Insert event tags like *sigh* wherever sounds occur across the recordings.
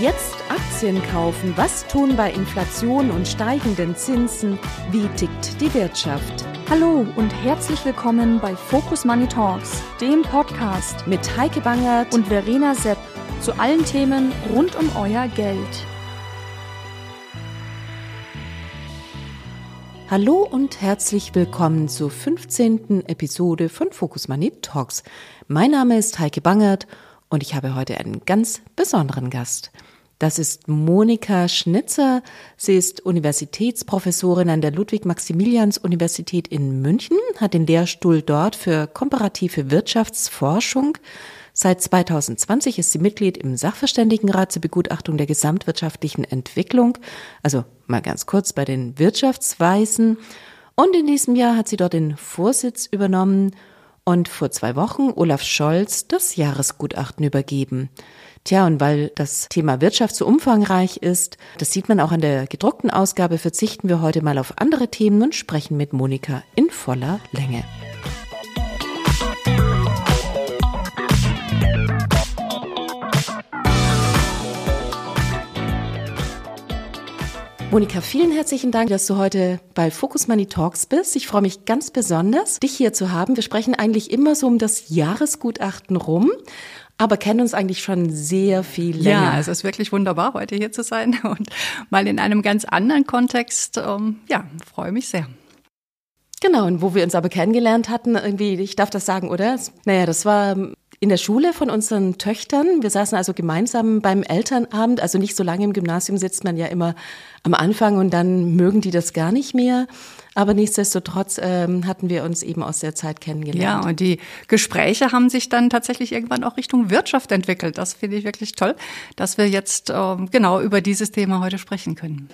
Jetzt Aktien kaufen. Was tun bei Inflation und steigenden Zinsen? Wie tickt die Wirtschaft? Hallo und herzlich willkommen bei Focus Money Talks, dem Podcast mit Heike Bangert und Verena Sepp zu allen Themen rund um euer Geld. Hallo und herzlich willkommen zur 15. Episode von Focus Money Talks. Mein Name ist Heike Bangert ich habe heute einen ganz besonderen Gast. Das ist Monika Schnitzer. Sie ist Universitätsprofessorin an der Ludwig-Maximilians-Universität in München, hat den Lehrstuhl dort für komparative Wirtschaftsforschung. Seit 2020 ist sie Mitglied im Sachverständigenrat zur Begutachtung der gesamtwirtschaftlichen Entwicklung, also mal ganz kurz bei den Wirtschaftsweisen. Und in diesem Jahr hat sie dort den Vorsitz übernommen und vor zwei Wochen Olaf Scholz das Jahresgutachten übergeben. Tja, und weil das Thema Wirtschaft so umfangreich ist, das sieht man auch an der gedruckten Ausgabe, verzichten wir heute mal auf andere Themen und sprechen mit Monika in voller Länge. Monika, vielen herzlichen Dank, dass du heute bei Focus Money Talks bist. Ich freue mich ganz besonders, dich hier zu haben. Wir sprechen eigentlich immer so um das Jahresgutachten rum aber kennen uns eigentlich schon sehr viel länger. Ja, es ist wirklich wunderbar, heute hier zu sein *laughs* und mal in einem ganz anderen Kontext. Ähm, ja, freue mich sehr. Genau, und wo wir uns aber kennengelernt hatten, irgendwie, ich darf das sagen, oder? Naja, das war in der Schule von unseren Töchtern. Wir saßen also gemeinsam beim Elternabend, also nicht so lange im Gymnasium sitzt man ja immer am Anfang und dann mögen die das gar nicht mehr. Aber nichtsdestotrotz ähm, hatten wir uns eben aus der Zeit kennengelernt. Ja, und die Gespräche haben sich dann tatsächlich irgendwann auch Richtung Wirtschaft entwickelt. Das finde ich wirklich toll, dass wir jetzt ähm, genau über dieses Thema heute sprechen können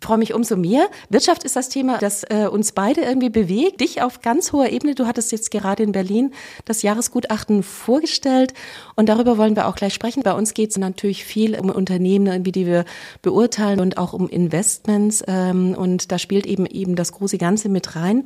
freue mich umso mehr. Wirtschaft ist das Thema, das äh, uns beide irgendwie bewegt. Dich auf ganz hoher Ebene. Du hattest jetzt gerade in Berlin das Jahresgutachten vorgestellt und darüber wollen wir auch gleich sprechen. Bei uns geht es natürlich viel um Unternehmen, irgendwie, die wir beurteilen und auch um Investments ähm, und da spielt eben eben das große Ganze mit rein.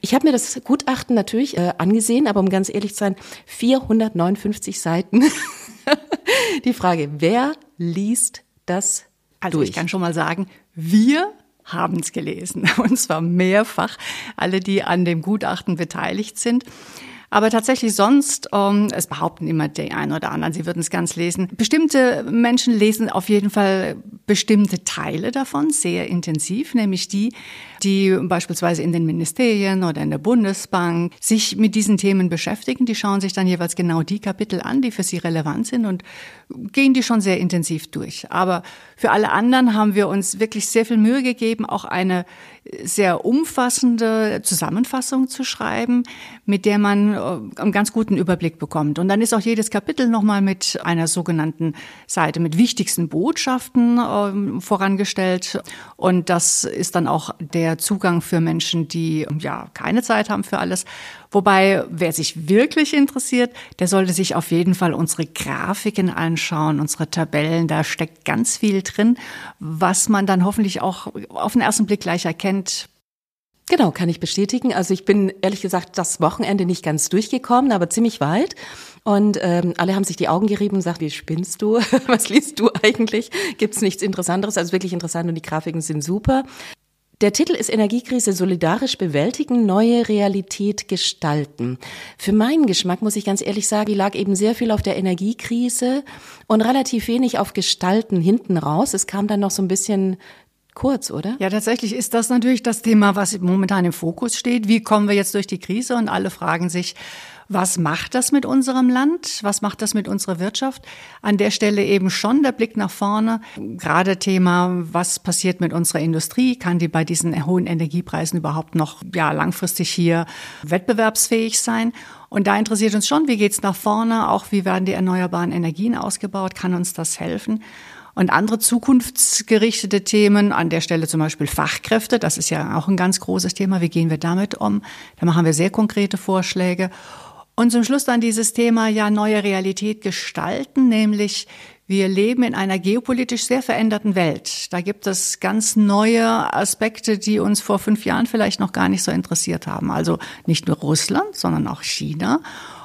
Ich habe mir das Gutachten natürlich äh, angesehen, aber um ganz ehrlich zu sein, 459 Seiten. *laughs* Die Frage, wer liest das also durch. ich kann schon mal sagen, wir haben es gelesen. *laughs* Und zwar mehrfach. Alle, die an dem Gutachten beteiligt sind. Aber tatsächlich sonst, ähm, es behaupten immer die einen oder anderen, sie würden es ganz lesen. Bestimmte Menschen lesen auf jeden Fall bestimmte Teile davon sehr intensiv, nämlich die, die beispielsweise in den Ministerien oder in der Bundesbank sich mit diesen Themen beschäftigen. Die schauen sich dann jeweils genau die Kapitel an, die für sie relevant sind und gehen die schon sehr intensiv durch. Aber für alle anderen haben wir uns wirklich sehr viel Mühe gegeben, auch eine sehr umfassende Zusammenfassung zu schreiben, mit der man äh, einen ganz guten Überblick bekommt. Und dann ist auch jedes Kapitel nochmal mit einer sogenannten Seite mit wichtigsten Botschaften äh, vorangestellt. Und das ist dann auch der Zugang für Menschen, die ja keine Zeit haben für alles. Wobei, wer sich wirklich interessiert, der sollte sich auf jeden Fall unsere Grafiken anschauen, unsere Tabellen. Da steckt ganz viel drin, was man dann hoffentlich auch auf den ersten Blick gleich erkennt. Genau, kann ich bestätigen. Also ich bin ehrlich gesagt das Wochenende nicht ganz durchgekommen, aber ziemlich weit. Und ähm, alle haben sich die Augen gerieben und gesagt, wie spinnst du? *laughs* Was liest du eigentlich? Gibt's nichts Interessanteres? Also wirklich interessant und die Grafiken sind super. Der Titel ist Energiekrise solidarisch bewältigen, neue Realität gestalten. Für meinen Geschmack muss ich ganz ehrlich sagen, die lag eben sehr viel auf der Energiekrise und relativ wenig auf Gestalten hinten raus. Es kam dann noch so ein bisschen kurz, oder? Ja, tatsächlich ist das natürlich das Thema, was momentan im Fokus steht. Wie kommen wir jetzt durch die Krise? Und alle fragen sich, was macht das mit unserem Land? Was macht das mit unserer Wirtschaft? An der Stelle eben schon der Blick nach vorne. Gerade Thema, was passiert mit unserer Industrie? Kann die bei diesen hohen Energiepreisen überhaupt noch ja, langfristig hier wettbewerbsfähig sein? Und da interessiert uns schon, wie geht's nach vorne? Auch wie werden die erneuerbaren Energien ausgebaut? Kann uns das helfen? Und andere zukunftsgerichtete Themen, an der Stelle zum Beispiel Fachkräfte, das ist ja auch ein ganz großes Thema. Wie gehen wir damit um? Da machen wir sehr konkrete Vorschläge. Und zum Schluss dann dieses Thema ja neue Realität gestalten, nämlich wir leben in einer geopolitisch sehr veränderten Welt. Da gibt es ganz neue Aspekte, die uns vor fünf Jahren vielleicht noch gar nicht so interessiert haben. Also nicht nur Russland, sondern auch China.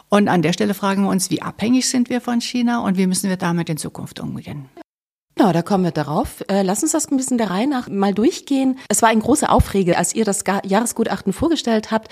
Und an der Stelle fragen wir uns, wie abhängig sind wir von China und wie müssen wir damit in Zukunft umgehen? Genau, da kommen wir darauf. Äh, lass uns das ein bisschen der Reihe nach mal durchgehen. Es war ein großer Aufreger, als ihr das Jahresgutachten vorgestellt habt.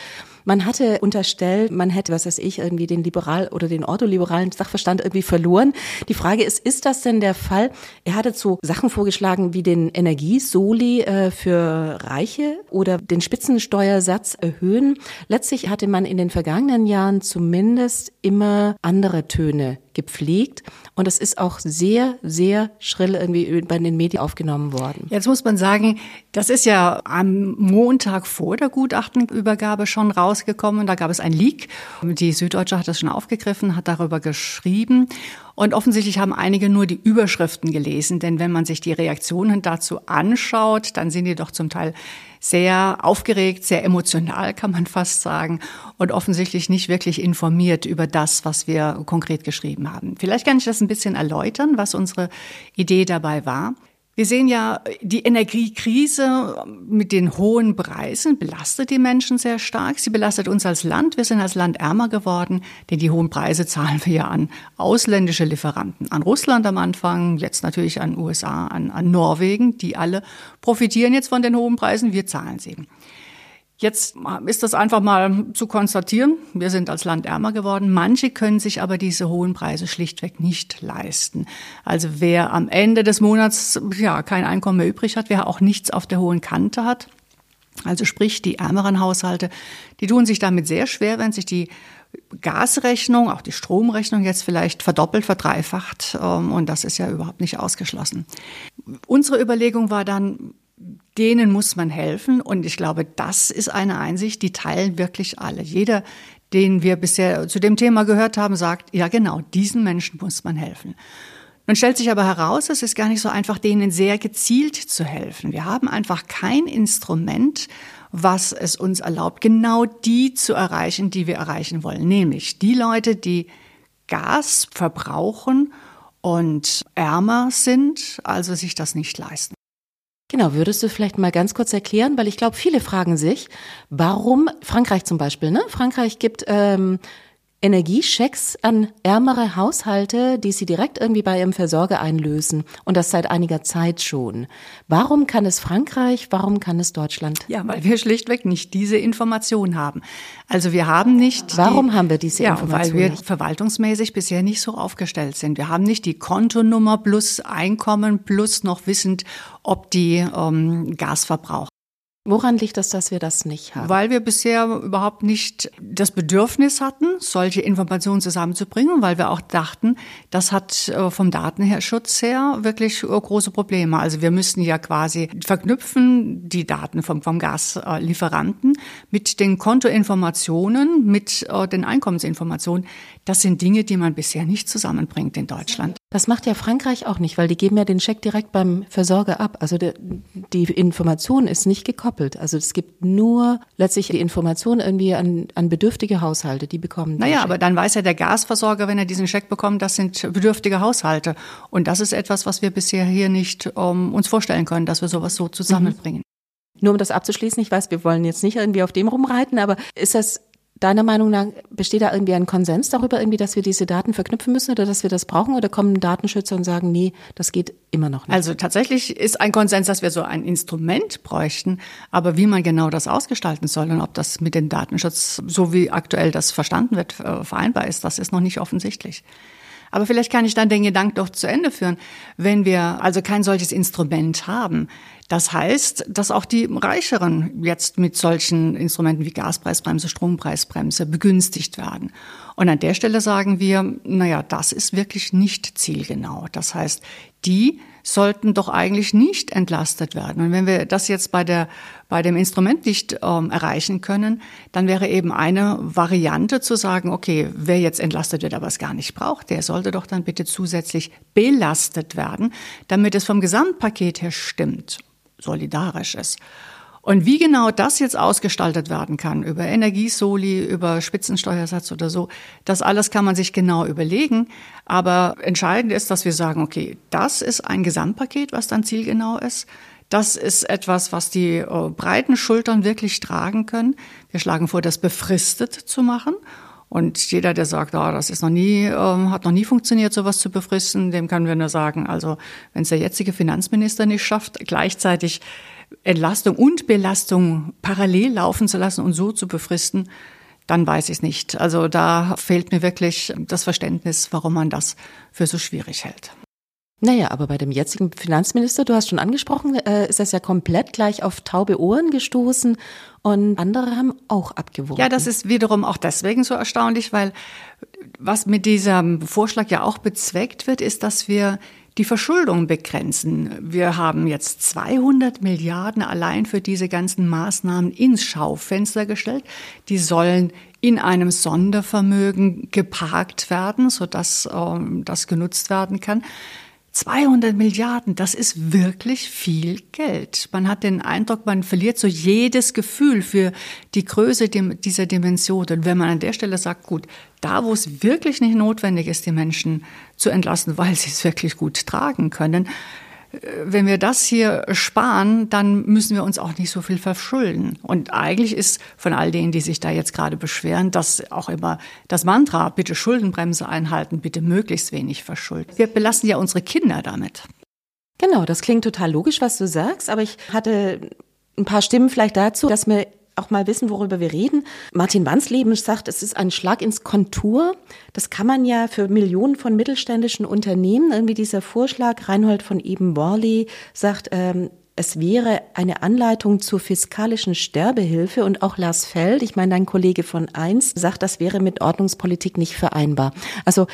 Man hatte unterstellt, man hätte, was weiß ich, irgendwie den liberal oder den ortholiberalen Sachverstand irgendwie verloren. Die Frage ist, ist das denn der Fall? Er hatte so Sachen vorgeschlagen wie den Energiesoli äh, für Reiche oder den Spitzensteuersatz erhöhen. Letztlich hatte man in den vergangenen Jahren zumindest immer andere Töne gepflegt. Und es ist auch sehr, sehr schrill irgendwie bei den Medien aufgenommen worden. Jetzt muss man sagen, das ist ja am Montag vor der Gutachtenübergabe schon rausgekommen. Da gab es ein Leak. Die Süddeutsche hat das schon aufgegriffen, hat darüber geschrieben. Und offensichtlich haben einige nur die Überschriften gelesen, denn wenn man sich die Reaktionen dazu anschaut, dann sind die doch zum Teil sehr aufgeregt, sehr emotional, kann man fast sagen, und offensichtlich nicht wirklich informiert über das, was wir konkret geschrieben haben. Vielleicht kann ich das ein bisschen erläutern, was unsere Idee dabei war. Wir sehen ja, die Energiekrise mit den hohen Preisen belastet die Menschen sehr stark. Sie belastet uns als Land. Wir sind als Land ärmer geworden, denn die hohen Preise zahlen wir ja an ausländische Lieferanten, an Russland am Anfang, jetzt natürlich an USA, an, an Norwegen. Die alle profitieren jetzt von den hohen Preisen. Wir zahlen sie. Jetzt ist das einfach mal zu konstatieren. Wir sind als Land ärmer geworden. Manche können sich aber diese hohen Preise schlichtweg nicht leisten. Also wer am Ende des Monats ja kein Einkommen mehr übrig hat, wer auch nichts auf der hohen Kante hat, also sprich die ärmeren Haushalte, die tun sich damit sehr schwer, wenn sich die Gasrechnung, auch die Stromrechnung jetzt vielleicht verdoppelt, verdreifacht. Ähm, und das ist ja überhaupt nicht ausgeschlossen. Unsere Überlegung war dann, denen muss man helfen. Und ich glaube, das ist eine Einsicht, die teilen wirklich alle. Jeder, den wir bisher zu dem Thema gehört haben, sagt, ja genau, diesen Menschen muss man helfen. Nun stellt sich aber heraus, es ist gar nicht so einfach, denen sehr gezielt zu helfen. Wir haben einfach kein Instrument, was es uns erlaubt, genau die zu erreichen, die wir erreichen wollen. Nämlich die Leute, die Gas verbrauchen und ärmer sind, also sich das nicht leisten. Genau, würdest du vielleicht mal ganz kurz erklären, weil ich glaube, viele fragen sich, warum Frankreich zum Beispiel, ne? Frankreich gibt ähm, Energiechecks an ärmere Haushalte, die sie direkt irgendwie bei ihrem Versorger einlösen. Und das seit einiger Zeit schon. Warum kann es Frankreich, warum kann es Deutschland? Ja, weil wir schlichtweg nicht diese Information haben. Also wir haben nicht. Warum die, haben wir diese ja, Information? Weil wir nicht? verwaltungsmäßig bisher nicht so aufgestellt sind. Wir haben nicht die Kontonummer plus Einkommen plus noch wissend, ob die ähm, Gas verbrauchen. Woran liegt das, dass wir das nicht haben? Weil wir bisher überhaupt nicht das Bedürfnis hatten, solche Informationen zusammenzubringen, weil wir auch dachten, das hat äh, vom Datenschutz her wirklich äh, große Probleme. Also wir müssten ja quasi verknüpfen die Daten vom, vom Gaslieferanten mit den Kontoinformationen, mit äh, den Einkommensinformationen. Das sind Dinge, die man bisher nicht zusammenbringt in Deutschland. Das macht ja Frankreich auch nicht, weil die geben ja den Scheck direkt beim Versorger ab. Also die, die Information ist nicht gekoppelt. Also es gibt nur letztlich die Information irgendwie an, an bedürftige Haushalte, die bekommen. Naja, Scheck. aber dann weiß ja der Gasversorger, wenn er diesen Scheck bekommt, das sind bedürftige Haushalte. Und das ist etwas, was wir bisher hier nicht um, uns vorstellen können, dass wir sowas so zusammenbringen. Mhm. Nur um das abzuschließen, ich weiß, wir wollen jetzt nicht irgendwie auf dem rumreiten, aber ist das Deiner Meinung nach besteht da irgendwie ein Konsens darüber, irgendwie, dass wir diese Daten verknüpfen müssen oder dass wir das brauchen? Oder kommen Datenschützer und sagen, nee, das geht immer noch nicht? Also tatsächlich ist ein Konsens, dass wir so ein Instrument bräuchten. Aber wie man genau das ausgestalten soll und ob das mit dem Datenschutz, so wie aktuell das verstanden wird, äh, vereinbar ist, das ist noch nicht offensichtlich. Aber vielleicht kann ich dann den Gedanken doch zu Ende führen. Wenn wir also kein solches Instrument haben, das heißt, dass auch die Reicheren jetzt mit solchen Instrumenten wie Gaspreisbremse, Strompreisbremse begünstigt werden. Und an der Stelle sagen wir, naja, das ist wirklich nicht zielgenau. Das heißt, die sollten doch eigentlich nicht entlastet werden. Und wenn wir das jetzt bei der bei dem Instrument nicht ähm, erreichen können, dann wäre eben eine Variante zu sagen, okay, wer jetzt entlastet wird, aber es gar nicht braucht, der sollte doch dann bitte zusätzlich belastet werden, damit es vom Gesamtpaket her stimmt solidarisch ist. Und wie genau das jetzt ausgestaltet werden kann, über Energiesoli, über Spitzensteuersatz oder so, das alles kann man sich genau überlegen. Aber entscheidend ist, dass wir sagen, okay, das ist ein Gesamtpaket, was dann zielgenau ist. Das ist etwas, was die äh, breiten Schultern wirklich tragen können. Wir schlagen vor, das befristet zu machen Und jeder, der sagt, oh, das ist noch nie, äh, hat noch nie funktioniert, sowas zu befristen, dem können wir nur sagen, also wenn es der jetzige Finanzminister nicht schafft, gleichzeitig Entlastung und Belastung parallel laufen zu lassen und so zu befristen, dann weiß ich es nicht. Also da fehlt mir wirklich das Verständnis, warum man das für so schwierig hält. Naja, aber bei dem jetzigen Finanzminister, du hast schon angesprochen, äh, ist das ja komplett gleich auf taube Ohren gestoßen und andere haben auch abgewogen. Ja, das ist wiederum auch deswegen so erstaunlich, weil was mit diesem Vorschlag ja auch bezweckt wird, ist, dass wir die Verschuldung begrenzen. Wir haben jetzt 200 Milliarden allein für diese ganzen Maßnahmen ins Schaufenster gestellt. Die sollen in einem Sondervermögen geparkt werden, sodass ähm, das genutzt werden kann. 200 Milliarden, das ist wirklich viel Geld. Man hat den Eindruck, man verliert so jedes Gefühl für die Größe dieser Dimension. Und wenn man an der Stelle sagt, gut, da wo es wirklich nicht notwendig ist, die Menschen zu entlassen, *laughs* weil sie es wirklich gut tragen können, wenn wir das hier sparen, dann müssen wir uns auch nicht so viel verschulden. Und eigentlich ist von all denen, die sich da jetzt gerade beschweren, das auch immer das Mantra, bitte Schuldenbremse einhalten, bitte möglichst wenig verschulden. Wir belassen ja unsere Kinder damit. Genau, das klingt total logisch, was du sagst, aber ich hatte ein paar Stimmen vielleicht dazu, dass mir auch mal wissen, worüber wir reden. Martin Wansleben sagt, es ist ein Schlag ins Kontur. Das kann man ja für Millionen von mittelständischen Unternehmen, irgendwie dieser Vorschlag, Reinhold von Eben-Worley sagt, ähm, es wäre eine Anleitung zur fiskalischen Sterbehilfe und auch Lars Feld, ich meine dein Kollege von eins, sagt, das wäre mit Ordnungspolitik nicht vereinbar. Also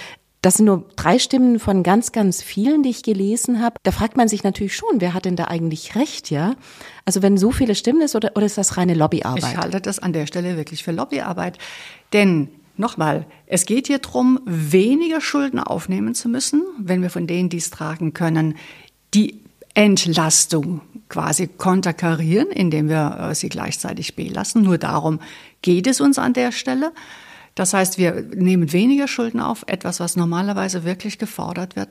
das sind nur drei Stimmen von ganz, ganz vielen, die ich gelesen habe. Da fragt man sich natürlich schon, wer hat denn da eigentlich recht, ja? Also wenn so viele Stimmen ist oder, oder ist das reine Lobbyarbeit? Ich halte das an der Stelle wirklich für Lobbyarbeit. Denn Nochmal, es geht hier darum, weniger Schulden aufnehmen zu müssen, wenn wir von denen, die es tragen können, die Entlastung quasi konterkarieren, indem wir äh, sie gleichzeitig belassen. Nur darum geht es uns an der Stelle. Das heißt, wir nehmen weniger Schulden auf, etwas, was normalerweise wirklich gefordert wird.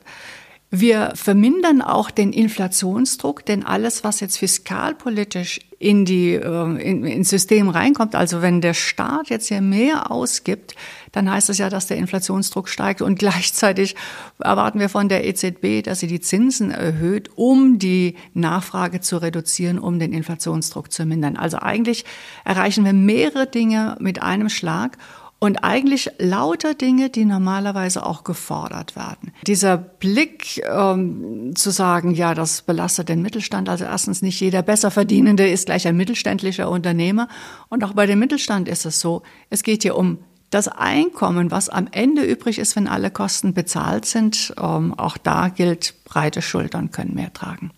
Wir vermindern auch den Inflationsdruck, denn alles, was jetzt fiskalpolitisch in die äh, in, ins System reinkommt, also wenn der Staat jetzt hier mehr ausgibt, dann heißt es ja, dass der Inflationsdruck steigt und *laughs* gleichzeitig erwarten wir von der EZB, dass sie die Zinsen erhöht, um die Nachfrage zu reduzieren, um den Inflationsdruck zu mindern. Also eigentlich erreichen wir mehrere Dinge mit einem Schlag und eigentlich lauter Dinge, die normalerweise auch gefordert werden. Dieser Blick ähm, zu sagen, ja, das belastet den Mittelstand. Also erstens nicht jeder Besserverdienende ist gleich ein mittelständlicher Unternehmer. Und auch bei dem Mittelstand ist es so, es geht hier um das Einkommen, was am Ende übrig ist, wenn alle Kosten bezahlt sind. Ähm, auch da gilt, breite Schultern können mehr tragen.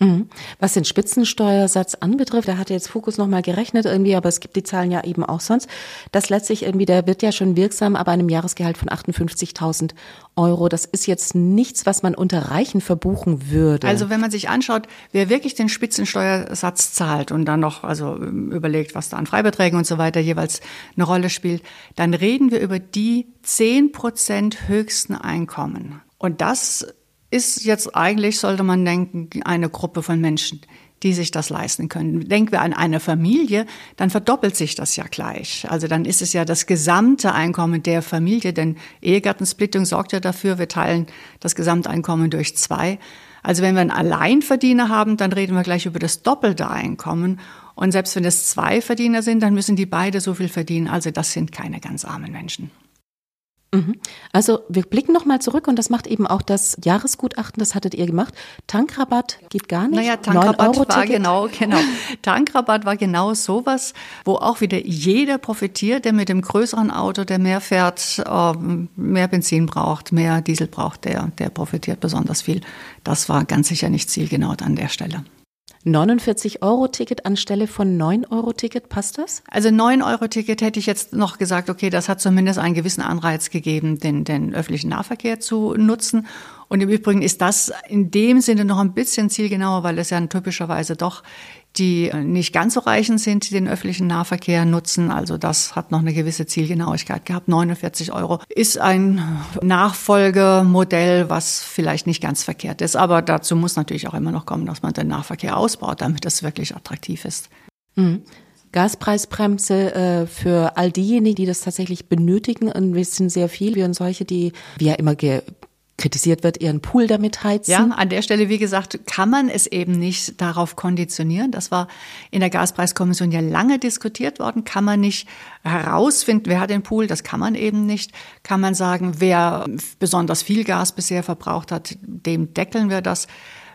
Mhm. Was den Spitzensteuersatz anbetrifft, da hat jetzt Fokus nochmal gerechnet irgendwie, aber es gibt die Zahlen ja eben auch sonst. Das letztlich irgendwie, der wird ja schon wirksam, aber einem Jahresgehalt von 58.000 Euro. Das ist jetzt nichts, was man unter Reichen verbuchen würde. Also wenn man sich anschaut, wer wirklich den Spitzensteuersatz zahlt und dann noch also überlegt, was da an Freibeträgen und so weiter jeweils eine Rolle spielt, dann reden wir über die 10 Prozent höchsten Einkommen. Und das ist jetzt eigentlich, sollte man denken, eine Gruppe von Menschen, die sich das leisten können. Denken wir an eine Familie, dann verdoppelt sich das ja gleich. Also dann ist es ja das gesamte Einkommen der Familie, denn Ehegattensplittung sorgt ja dafür, wir teilen das Gesamteinkommen durch zwei. Also wenn wir einen Alleinverdiener haben, dann reden wir gleich über das doppelte Einkommen. Und selbst wenn es zwei Verdiener sind, dann müssen die beide so viel verdienen. Also das sind keine ganz armen Menschen. Mhm. Also wir blicken nochmal zurück und das macht eben auch das Jahresgutachten, das hattet ihr gemacht. Tankrabatt geht gar nicht. Naja, Tankrabatt war genau, genau. *laughs* Tankrabatt war genau sowas, wo auch wieder jeder profitiert, der mit dem größeren Auto, der mehr fährt, ähm, mehr Benzin braucht, mehr Diesel braucht, der, der profitiert besonders viel. Das war ganz sicher nicht zielgenau an der Stelle. 49-Euro-Ticket anstelle von 9-Euro-Ticket, passt das? Also 9-Euro-Ticket hätte ich jetzt noch gesagt, okay, das hat zumindest einen gewissen Anreiz gegeben, den, den öffentlichen Nahverkehr zu nutzen. Und im Übrigen ist das in dem Sinne noch ein bisschen zielgenauer, weil es ja typischerweise doch die nicht ganz so reichen sind, die den öffentlichen Nahverkehr nutzen. Also das hat noch eine gewisse Zielgenauigkeit gehabt. 49 Euro ist ein Nachfolgemodell, was vielleicht nicht ganz verkehrt ist. Aber dazu muss natürlich auch immer noch kommen, dass man den Nahverkehr ausbaut, damit das wirklich attraktiv ist. Mhm. Gaspreisbremse äh, für all diejenigen, die das tatsächlich benötigen. Und wir sind sehr viel, wir und solche, die, wie ja immer kritisiert wird, ihren Pool damit heizen. Ja, an der Stelle, wie gesagt, kann man es eben nicht darauf konditionieren. Das war in der Gaspreiskommission ja lange diskutiert worden. Kann man nicht herausfinden, wer hat den Pool? Das kann man eben nicht. Kann man sagen, wer besonders viel Gas bisher verbraucht hat, dem deckeln wir das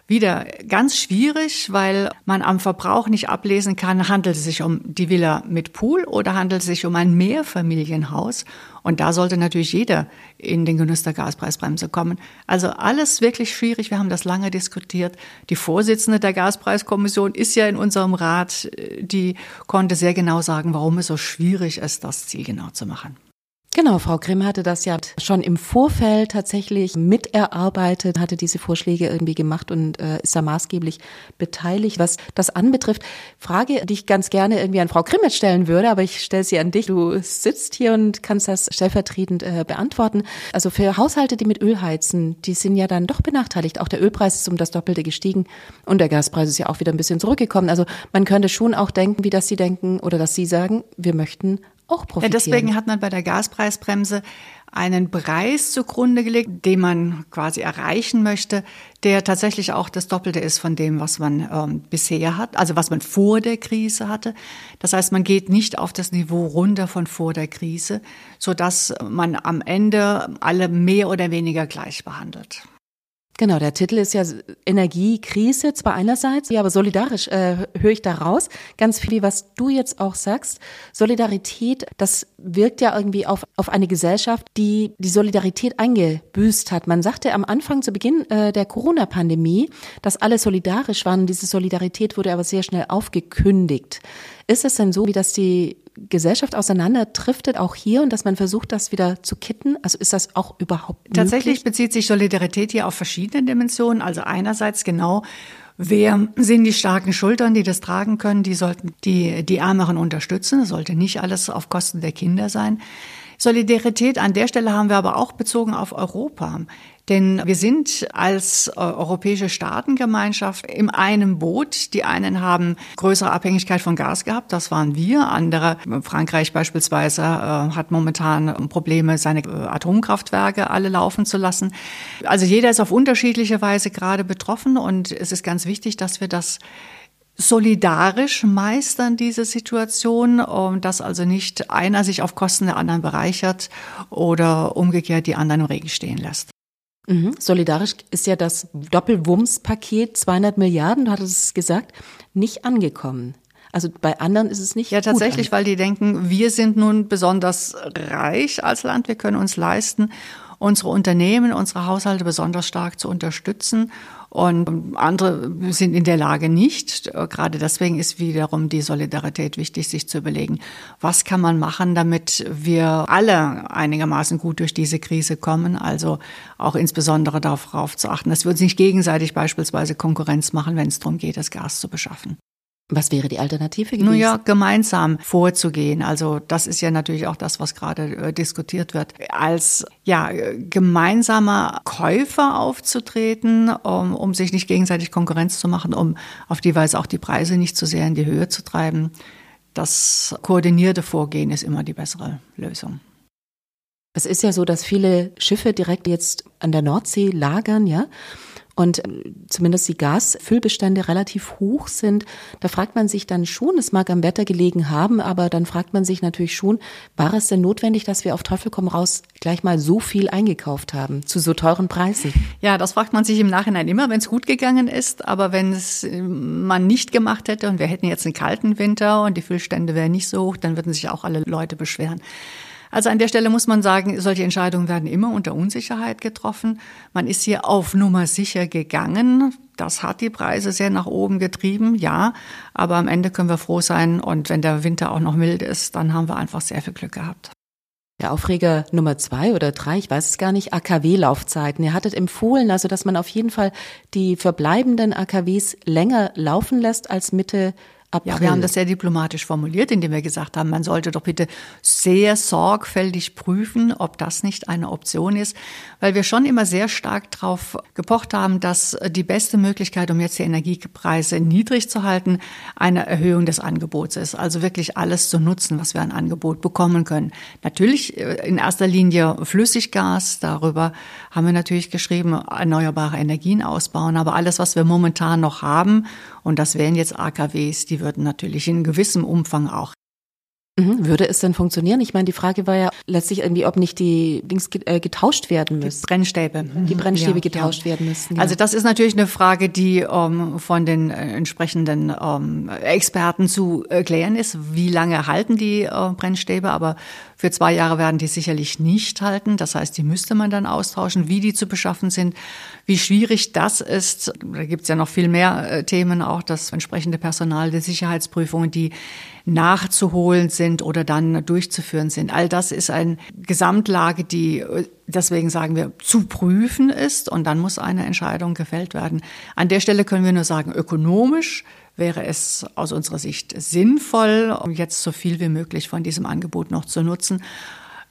wieder ganz schwierig, weil man am Verbrauch nicht ablesen kann, handelt es sich um die Villa mit Pool oder handelt es sich um ein Mehrfamilienhaus. Und da sollte natürlich jeder in den Genuss der Gaspreisbremse kommen. Also alles wirklich schwierig. Wir haben das lange diskutiert. Die Vorsitzende der Gaspreiskommission ist ja in unserem Rat. Die konnte sehr genau sagen, warum es so schwierig ist, das Ziel genau zu machen. Genau, Frau Grimm hatte das ja schon im Vorfeld tatsächlich miterarbeitet, hatte diese Vorschläge irgendwie gemacht und äh, ist da maßgeblich beteiligt. Was das anbetrifft, Frage, die ich ganz gerne irgendwie an Frau Grimm jetzt stellen würde, aber ich stelle sie an dich. Du sitzt hier und kannst das stellvertretend äh, beantworten. Also für Haushalte, die mit Öl heizen, die sind ja dann doch benachteiligt. Auch der Ölpreis ist um das Doppelte gestiegen und der Gaspreis ist ja auch wieder ein bisschen zurückgekommen. Also man könnte schon auch denken, wie dass sie denken oder dass sie sagen, wir möchten auch profitieren. Ja, deswegen hat man bei der Gaspreisbremse einen Preis zugrunde gelegt, den man quasi erreichen möchte, der tatsächlich auch das Doppelte ist von dem, was man ähm, bisher hat, also was man vor der Krise hatte. Das heißt, man geht nicht auf das Niveau runter von vor der Krise, so dass man am Ende alle mehr oder weniger gleich behandelt. Genau, der Titel ist ja Energiekrise, zwar einerseits, ja, aber solidarisch äh, höre ich da raus. Ganz viel, was du jetzt auch sagst. Solidarität, das wirkt ja irgendwie auf, auf eine Gesellschaft, die die Solidarität eingebüßt hat. Man sagte am Anfang zu Beginn äh, der Corona-Pandemie, dass alle solidarisch waren. Diese Solidarität wurde aber sehr schnell aufgekündigt. Ist es denn so, wie das die Gesellschaft auseinanderdriftet, auch hier, und dass man versucht, das wieder zu kitten? Also ist das auch überhaupt möglich? Tatsächlich bezieht sich Solidarität hier auf verschiedene Dimensionen. Also einerseits genau, Wer sind die starken Schultern, die das tragen können? Die sollten die, die Ärmeren unterstützen. Das sollte nicht alles auf Kosten der Kinder sein. Solidarität an der Stelle haben wir aber auch bezogen auf Europa. Denn wir sind als äh, europäische Staatengemeinschaft im einem Boot. Die einen haben größere Abhängigkeit von Gas gehabt, das waren wir. Andere, Frankreich beispielsweise, äh, hat momentan Probleme, seine äh, Atomkraftwerke alle laufen zu lassen. Also jeder ist auf unterschiedliche Weise gerade betroffen und es ist ganz wichtig, dass wir das solidarisch meistern, diese Situation, dass also nicht einer sich auf Kosten der anderen bereichert oder umgekehrt die anderen im Regen stehen lässt. Mhm. Solidarisch ist ja das Doppelwumms-Paket, 200 Milliarden, du hattest es gesagt, nicht angekommen. Also bei anderen ist es nicht. Ja, tatsächlich, weil die denken, wir sind nun besonders reich als Land, wir können uns leisten, unsere Unternehmen, unsere Haushalte besonders stark zu unterstützen. Und andere sind in der Lage nicht. Gerade deswegen ist wiederum die Solidarität wichtig, sich zu überlegen, was kann man machen, damit wir alle einigermaßen gut durch diese Krise kommen. Also auch insbesondere darauf zu achten, dass wir uns nicht gegenseitig beispielsweise Konkurrenz machen, wenn es darum geht, das Gas zu beschaffen. Was wäre die Alternative gewesen? Nun ja, gemeinsam vorzugehen. Also das ist ja natürlich auch das, was gerade äh, diskutiert wird. Als ja gemeinsamer Käufer aufzutreten, um, um sich nicht gegenseitig Konkurrenz zu machen, um auf die Weise auch die Preise nicht zu sehr in die Höhe zu treiben. Das koordinierte Vorgehen ist immer die bessere Lösung. Es ist ja so, dass viele Schiffe direkt jetzt an der Nordsee lagern, ja und äh, zumindest die Gasfüllbestände relativ hoch sind, da fragt man sich dann schon, es mag am Wetter gelegen haben, aber dann fragt man sich natürlich schon, war es denn notwendig, dass wir auf Teufel komm raus gleich mal so viel eingekauft haben, zu so teuren Preisen? Ja, das fragt man sich im Nachhinein immer, wenn es gut gegangen ist, aber wenn es äh, man nicht gemacht hätte und wir hätten jetzt einen kalten Winter und die Füllstände wären nicht so hoch, dann würden sich auch alle Leute beschweren. Also an der Stelle muss man sagen, solche Entscheidungen werden immer unter Unsicherheit getroffen. Man ist hier auf Nummer sicher gegangen. Das hat die Preise sehr nach oben getrieben, ja. Aber am Ende können wir froh sein. Und wenn der Winter auch noch mild ist, dann haben wir einfach sehr viel Glück gehabt. Der Aufreger Nummer zwei oder drei, ich weiß es gar nicht, AKW-Laufzeiten. Ihr hattet empfohlen, also dass man auf jeden Fall die verbleibenden AKWs länger laufen lässt als Mitte April. Ja, wir haben das sehr diplomatisch formuliert, indem wir gesagt haben, man sollte doch bitte sehr sorgfältig prüfen, ob das nicht eine Option ist, weil wir schon immer sehr stark darauf gepocht haben, dass die beste Möglichkeit, um jetzt die Energiepreise niedrig zu halten, eine Erhöhung des Angebots ist. Also wirklich alles zu nutzen, was wir an Angebot bekommen können. Natürlich äh, in erster Linie Flüssiggas, darüber haben wir natürlich geschrieben, erneuerbare Energien ausbauen, aber alles, was wir momentan noch haben, und das wären jetzt AKWs, die würden natürlich in gewissem Umfang auch. Würde es denn funktionieren? Ich meine, die Frage war ja letztlich irgendwie, ob nicht die Dings äh, getauscht werden müssen. Die Brennstäbe. Die Brennstäbe ja, getauscht ja. werden müssen. Ja. Also das ist natürlich eine Frage, die ähm, von den äh, entsprechenden ähm, Experten zu erklären ist. Wie lange halten die äh, Brennstäbe? Aber für zwei Jahre werden die sicherlich nicht halten. Das heißt, die müsste man dann austauschen. Wie die zu beschaffen sind, wie schwierig das ist, da gibt es ja noch viel mehr äh, Themen, auch das entsprechende Personal, die Sicherheitsprüfungen, die nachzuholen sind oder dann durchzuführen sind. All das ist eine Gesamtlage, die deswegen sagen wir zu prüfen ist und dann muss eine Entscheidung gefällt werden. An der Stelle können wir nur sagen, ökonomisch wäre es aus unserer Sicht sinnvoll, um jetzt so viel wie möglich von diesem Angebot noch zu nutzen.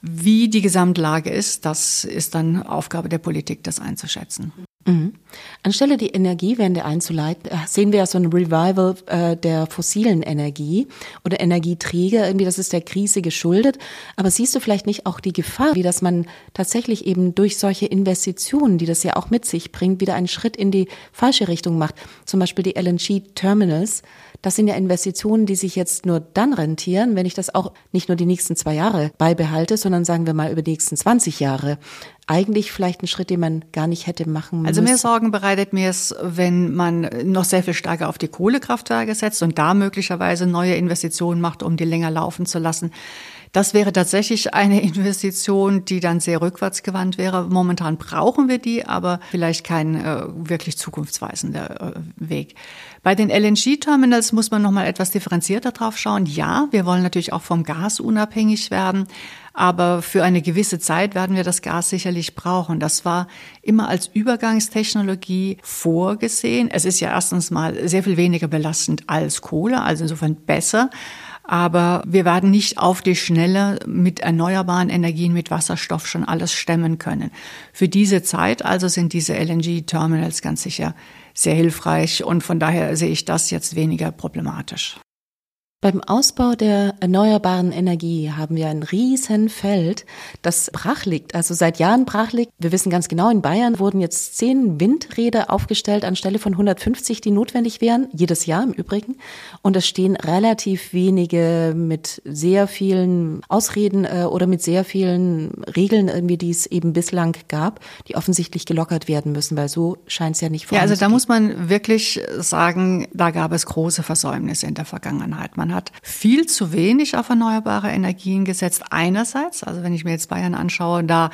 Wie die Gesamtlage ist, das ist dann Aufgabe der Politik, das einzuschätzen. Mhm. Anstelle die Energiewende einzuleiten, äh, sehen wir ja so ein Revival äh, der fossilen Energie oder Energieträger. Irgendwie, das ist der Krise geschuldet. Aber siehst du vielleicht nicht auch die Gefahr, wie dass man tatsächlich eben durch solche Investitionen, die das ja auch mit sich bringt, wieder einen Schritt in die falsche Richtung macht? Zum Beispiel die LNG-Terminals. Das sind ja Investitionen, die sich jetzt nur dann rentieren, wenn ich das auch nicht nur die nächsten zwei Jahre beibehalte, sondern sagen wir mal über die nächsten 20 Jahre eigentlich vielleicht ein Schritt, den man gar nicht hätte machen müssen. Also mehr Sorgen bereitet mir es, wenn man noch sehr viel stärker auf die Kohlekraftwerke setzt und da möglicherweise neue Investitionen macht, um die länger laufen zu lassen. Das wäre tatsächlich eine *laughs* Investition, die dann sehr rückwärtsgewandt wäre. Momentan brauchen wir die, aber vielleicht kein äh, wirklich zukunftsweisender äh, Weg. Bei den LNG-Terminals muss man noch mal etwas differenzierter drauf schauen. Ja, wir wollen natürlich auch vom Gas unabhängig werden. Aber für eine gewisse Zeit werden wir das Gas sicherlich brauchen. Das war immer als Übergangstechnologie vorgesehen. Es ist ja erstens mal sehr viel weniger belastend als Kohle, also insofern besser. Aber wir werden nicht auf die Schnelle mit erneuerbaren Energien, mit Wasserstoff schon alles stemmen können. Für diese Zeit also sind diese LNG-Terminals ganz sicher sehr hilfreich und von daher sehe ich das jetzt weniger problematisch. Beim Ausbau der erneuerbaren Energie haben wir ein riesen Feld, das brach liegt, also seit Jahren brach liegt. Wir wissen ganz genau, in Bayern wurden jetzt zehn Windräder aufgestellt anstelle von 150, die notwendig wären, jedes Jahr im Übrigen. Und es stehen relativ wenige mit sehr vielen Ausreden äh, oder mit sehr vielen Regeln irgendwie, die es eben bislang gab, die offensichtlich gelockert werden müssen, weil so scheint es ja nicht Ja, also da muss man wirklich sagen, da gab es große Versäumnisse in der Vergangenheit. Man man hat viel zu wenig auf erneuerbare Energien gesetzt. Einerseits, also wenn ich mir jetzt Bayern anschaue, da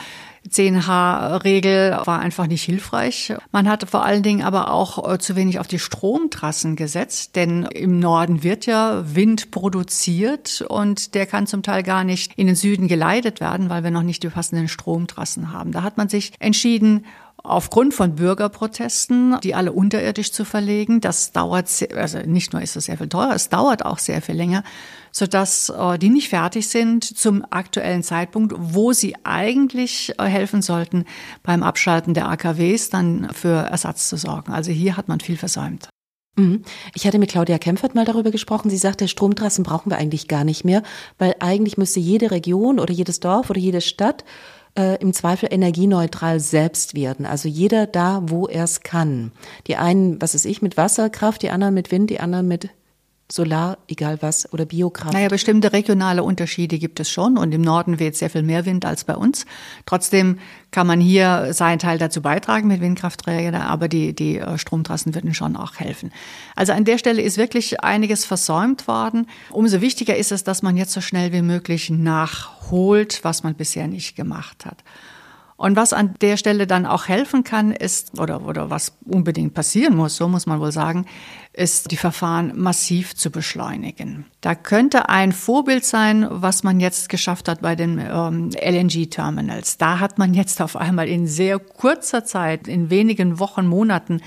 10H-Regel war einfach nicht hilfreich. Man hatte vor allen Dingen aber auch äh, zu wenig auf die Stromtrassen gesetzt, denn im Norden wird ja Wind produziert und der kann zum Teil gar nicht in den Süden geleitet werden, weil wir noch nicht die passenden Stromtrassen haben. Da hat man sich entschieden, aufgrund von Bürgerprotesten, die alle unterirdisch zu verlegen. Das dauert, sehr, also nicht nur ist es sehr viel teurer, es dauert auch sehr viel länger, sodass äh, die nicht fertig sind zum aktuellen Zeitpunkt, wo sie eigentlich äh, helfen sollten, beim Abschalten der AKWs dann für Ersatz zu sorgen. Also hier hat man viel versäumt. Mhm. Ich hatte mit Claudia Kempfert mal darüber gesprochen. Sie sagte, Stromtrassen brauchen wir eigentlich gar nicht mehr, weil eigentlich müsste jede Region oder jedes Dorf oder jede Stadt äh, im Zweifel energieneutral selbst werden. Also jeder da, wo er es kann. Die einen, was ist ich, mit Wasserkraft, die anderen mit Wind, die anderen mit Solar, egal was, oder Biokraft. Naja, bestimmte regionale Unterschiede gibt es schon und im Norden weht sehr viel mehr Wind als bei uns. Trotzdem kann man hier seinen Teil dazu beitragen mit Windkraftträgern, aber die, die äh, Stromtrassen würden schon auch helfen. Also an der Stelle ist wirklich einiges versäumt worden. Umso wichtiger ist es, dass man jetzt so schnell wie möglich nachholt, was man bisher nicht gemacht hat. Und was an der Stelle dann auch helfen kann, ist, oder, oder was unbedingt passieren muss, so muss man wohl sagen, ist, die Verfahren massiv zu beschleunigen. Da könnte ein Vorbild sein, was man jetzt geschafft hat bei den ähm, LNG-Terminals. Da hat man jetzt auf einmal in sehr kurzer Zeit, in wenigen Wochen, Monaten,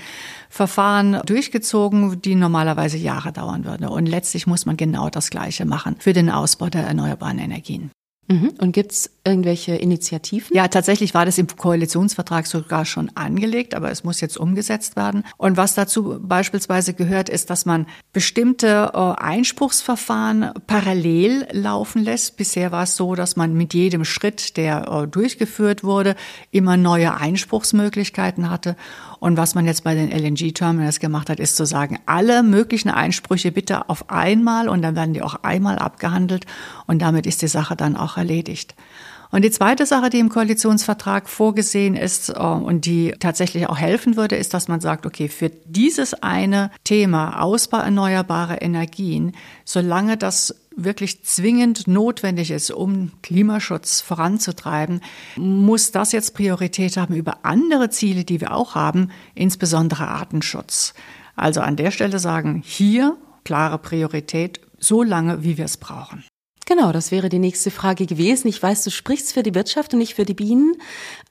Verfahren durchgezogen, die normalerweise Jahre dauern würden. Und letztlich muss man genau das Gleiche machen für den Ausbau der erneuerbaren Energien. Mhm. Und gibt es irgendwelche Initiativen? Ja, tatsächlich war das im Koalitionsvertrag sogar schon angelegt, aber es muss jetzt umgesetzt werden. Und was dazu beispielsweise gehört, ist, dass man bestimmte äh, Einspruchsverfahren parallel laufen lässt. Bisher war es so, dass man mit jedem Schritt, der äh, durchgeführt wurde, immer neue Einspruchsmöglichkeiten hatte. Und was man jetzt bei den LNG-Terminals gemacht hat, ist zu sagen, alle möglichen Einsprüche bitte auf einmal und dann werden die auch einmal abgehandelt und damit ist die Sache dann auch erledigt. Und die zweite Sache, die im Koalitionsvertrag vorgesehen ist äh, und die tatsächlich auch helfen würde, ist, dass man sagt, okay, für dieses eine Thema Ausbau erneuerbarer Energien, solange das wirklich zwingend notwendig ist, um Klimaschutz voranzutreiben, muss das jetzt Priorität haben über andere Ziele, die wir auch haben, insbesondere Artenschutz. Also an der Stelle sagen, hier klare Priorität, so lange, wie wir es brauchen. Genau, das wäre die nächste Frage gewesen. Ich weiß, du sprichst für die Wirtschaft und nicht für die Bienen,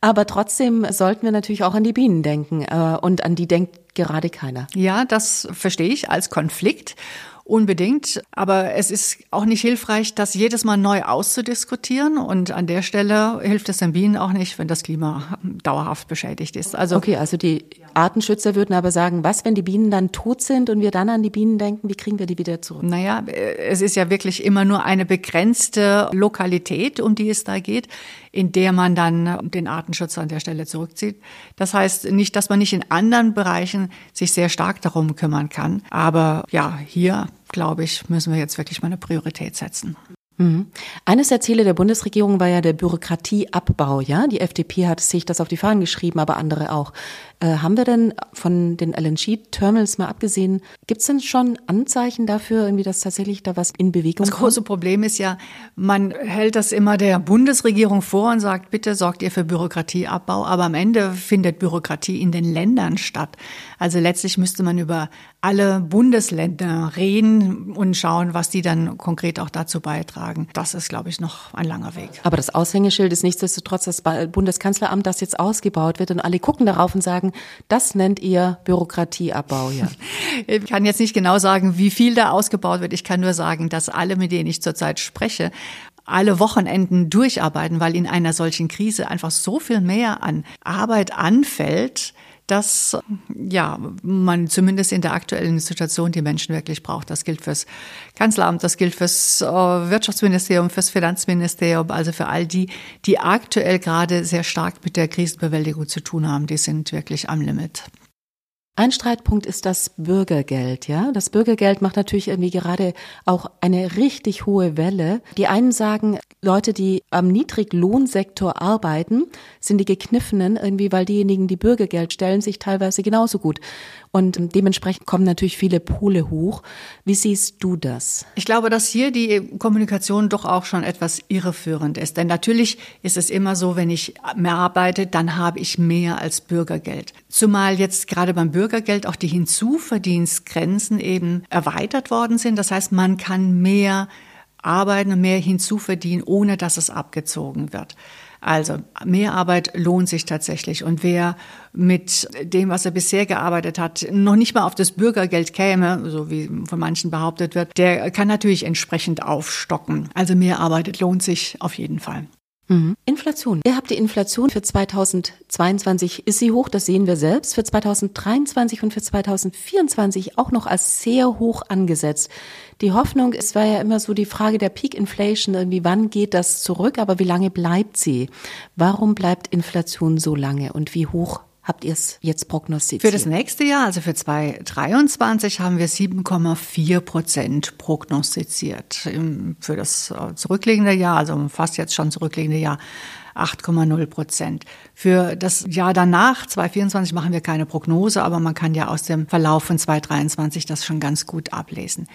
aber trotzdem sollten wir natürlich auch an die Bienen denken äh, und an die denkt gerade keiner. Ja, das verstehe ich als Konflikt. Unbedingt. Aber es ist auch nicht hilfreich, das jedes Mal neu auszudiskutieren. Und an der Stelle hilft es den Bienen auch nicht, wenn das Klima dauerhaft beschädigt ist. Also okay, also die Artenschützer würden aber sagen, was, wenn die Bienen dann tot sind und wir dann an die Bienen denken, wie kriegen wir die wieder zurück? Naja, es ist ja wirklich immer nur eine begrenzte Lokalität, um die es da geht, in der man dann den Artenschutz an der Stelle zurückzieht. Das heißt nicht, dass man nicht in anderen Bereichen sich sehr stark darum kümmern kann. Aber ja, hier glaube ich, müssen wir jetzt wirklich mal eine Priorität setzen. Mhm. Eines der Ziele der Bundesregierung war ja der Bürokratieabbau, ja. Die FDP hat sich das auf die Fahnen geschrieben, aber andere auch. Äh, haben wir denn von den LNG-Terminals mal abgesehen, gibt es denn schon Anzeichen dafür, irgendwie, dass tatsächlich da was in Bewegung kommt? Das große Problem ist ja, man hält das immer der Bundesregierung vor und sagt, bitte sorgt ihr für Bürokratieabbau, aber am Ende findet Bürokratie in den Ländern statt. Also letztlich müsste man über alle Bundesländer reden und schauen, was die dann konkret auch dazu beitragen. Das ist, glaube ich, noch ein langer Weg. Aber das Aushängeschild ist nichtsdestotrotz das Bundeskanzleramt, das jetzt ausgebaut wird und alle gucken darauf und sagen, das nennt ihr Bürokratieabbau, ja. *laughs* Ich kann jetzt nicht genau sagen, wie viel da ausgebaut wird. Ich kann nur sagen, dass alle, mit denen ich zurzeit spreche, alle Wochenenden durcharbeiten, weil in einer solchen Krise einfach so viel mehr an Arbeit anfällt, dass ja man zumindest in der aktuellen Situation die Menschen wirklich braucht. Das gilt fürs Kanzleramt, das gilt fürs äh, Wirtschaftsministerium, fürs Finanzministerium, also für all die, die aktuell gerade sehr stark mit der Krisenbewältigung zu tun haben. Die sind wirklich am Limit. Ein Streitpunkt ist das Bürgergeld, ja. Das Bürgergeld macht natürlich irgendwie gerade auch eine richtig hohe Welle. Die einen sagen, Leute, die am Niedriglohnsektor arbeiten, sind die Gekniffenen irgendwie, weil diejenigen, die Bürgergeld stellen, sich teilweise genauso gut. Und dementsprechend kommen natürlich viele Pole hoch. Wie siehst du das? Ich glaube, dass hier die Kommunikation doch auch schon etwas irreführend ist. Denn natürlich ist es immer so, wenn ich mehr arbeite, dann habe ich mehr als Bürgergeld. Zumal jetzt gerade beim Bürgergeld auch die Hinzuverdienstgrenzen eben erweitert worden sind. Das heißt, man kann mehr arbeiten und mehr hinzuverdienen, ohne dass es abgezogen wird. Also mehr Arbeit lohnt sich tatsächlich. Und wer mit dem, was er bisher gearbeitet hat, noch nicht mal auf das Bürgergeld käme, so wie von manchen behauptet wird, der kann natürlich entsprechend aufstocken. Also mehr Arbeit lohnt sich auf jeden Fall. Mhm. Inflation. Ihr habt die Inflation für 2022, ist sie hoch, das sehen wir selbst, für 2023 und für 2024 auch noch als sehr hoch angesetzt. Die Hoffnung, es war ja immer so die Frage der Peak Inflation, irgendwie wann geht das zurück, aber wie lange bleibt sie? Warum bleibt Inflation so lange und wie hoch habt ihr es jetzt prognostiziert? Für das nächste Jahr, also für 2023, haben wir 7,4 Prozent prognostiziert. Für das äh, zurückliegende Jahr, also fast jetzt schon zurückliegende Jahr, 8,0 Prozent. Für das Jahr danach, 2024, machen wir keine Prognose, aber man kann ja aus dem Verlauf von 2023 das schon ganz gut ablesen.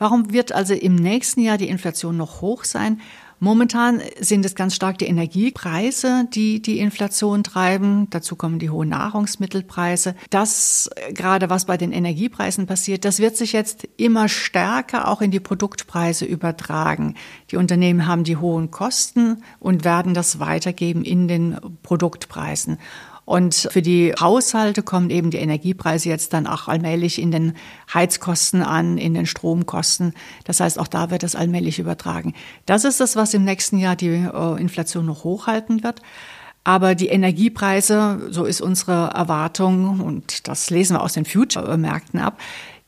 Warum wird also im nächsten Jahr die Inflation noch hoch sein? Momentan sind es ganz stark die Energiepreise, die die Inflation treiben. Dazu kommen die hohen Nahrungsmittelpreise. Das gerade was bei den Energiepreisen passiert, das wird sich jetzt immer stärker auch in die Produktpreise übertragen. Die Unternehmen haben die hohen Kosten und werden das weitergeben in den Produktpreisen. Und für die Haushalte kommen eben die Energiepreise jetzt dann auch allmählich in den Heizkosten an, in den Stromkosten. Das heißt, auch da wird es allmählich übertragen. Das ist das, was im nächsten Jahr die äh, Inflation noch hochhalten wird. Aber die Energiepreise, so ist unsere Erwartung, und das lesen wir aus den Future-Märkten ab,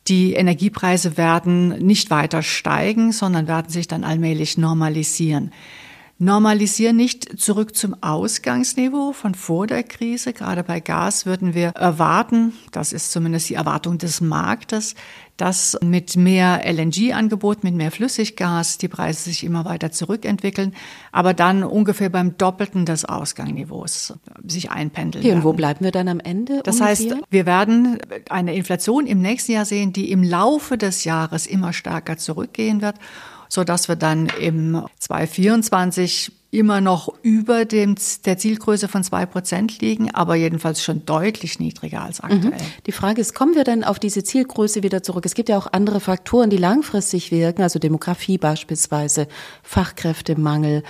die Energiepreise werden nicht weiter steigen, sondern werden sich dann allmählich normalisieren normalisieren nicht zurück zum Ausgangsniveau von vor der Krise. Gerade bei Gas würden wir erwarten, das ist zumindest die Erwartung des Marktes, dass mit mehr LNG-Angebot, mit mehr Flüssiggas die Preise sich immer weiter zurückentwickeln, aber dann ungefähr beim Doppelten des Ausgangsniveaus sich einpendeln. Okay, und wo bleiben wir dann am Ende? Das ungefähr? heißt, wir werden eine Inflation im nächsten Jahr sehen, die im Laufe des Jahres immer stärker zurückgehen wird so dass wir dann im 2024 immer noch über dem, der Zielgröße von zwei Prozent liegen, aber jedenfalls schon deutlich niedriger als mhm. aktuell. Die Frage ist, kommen wir denn auf diese Zielgröße wieder zurück? Es gibt ja auch andere Faktoren, die langfristig wirken, also Demografie beispielsweise, Fachkräftemangel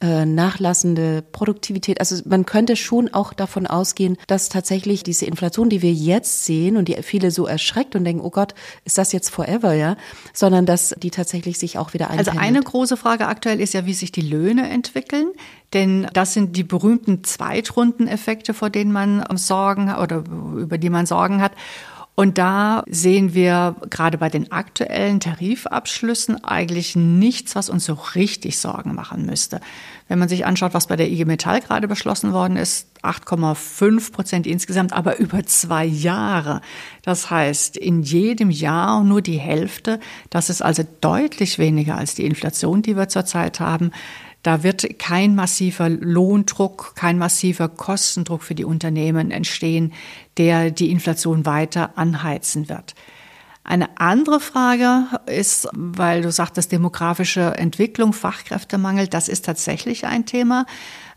äh, nachlassende Produktivität. Also man könnte schon auch davon ausgehen, dass tatsächlich diese Inflation, die wir jetzt sehen und die viele so erschreckt und denken, oh Gott, ist das jetzt forever, ja, sondern dass die tatsächlich sich auch wieder einpendelt. Also eine große Frage aktuell ist ja, wie sich die Löhne entwickeln. Denn das sind die berühmten Zweitrundeneffekte, vor denen man Sorgen oder über die man Sorgen hat. Und da sehen wir gerade bei den aktuellen Tarifabschlüssen eigentlich nichts, was uns so richtig Sorgen machen müsste. Wenn man sich anschaut, was bei der IG Metall gerade beschlossen worden ist, 8,5 Prozent insgesamt, aber über zwei Jahre. Das heißt, in jedem Jahr nur die Hälfte. Das ist also deutlich weniger als die Inflation, die wir zurzeit haben. Da wird kein massiver Lohndruck, kein massiver Kostendruck für die Unternehmen entstehen, der die Inflation weiter anheizen wird. Eine andere Frage ist, weil du sagtest, demografische Entwicklung, Fachkräftemangel, das ist tatsächlich ein Thema.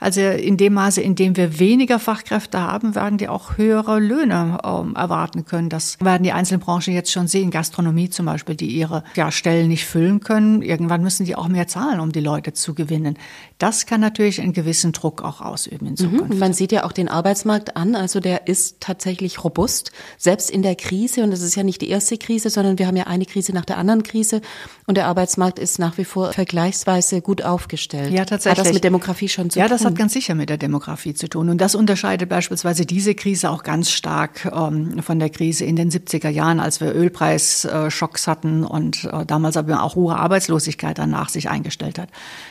Also in dem Maße, in dem wir weniger Fachkräfte haben, werden die auch höhere Löhne ähm, erwarten können. Das werden die einzelnen Branchen jetzt schon sehen. Gastronomie zum Beispiel, die ihre ja, Stellen nicht füllen können. Irgendwann müssen die auch mehr zahlen, um die Leute zu gewinnen. Das kann natürlich einen gewissen Druck auch ausüben in mhm. Zukunft. Mhm. Man sieht ja auch den Arbeitsmarkt an. Also der ist tatsächlich robust, selbst in der Krise. Und das ist ja nicht die erste Krise, sondern wir haben ja eine Krise nach der anderen Krise. Und der Arbeitsmarkt ist nach wie vor vergleichsweise gut aufgestellt. Ja, tatsächlich. Hat das mit Demografie schon zu ja, tun? Ja, das hat ganz sicher mit der Demografie zu tun. Und das unterscheidet beispielsweise diese Krise auch ganz stark ähm, von der Krise in den 70er Jahren, als wir Ölpreisschocks hatten und äh, damals aber auch hohe Arbeitslosigkeit danach sich eingestellt hat.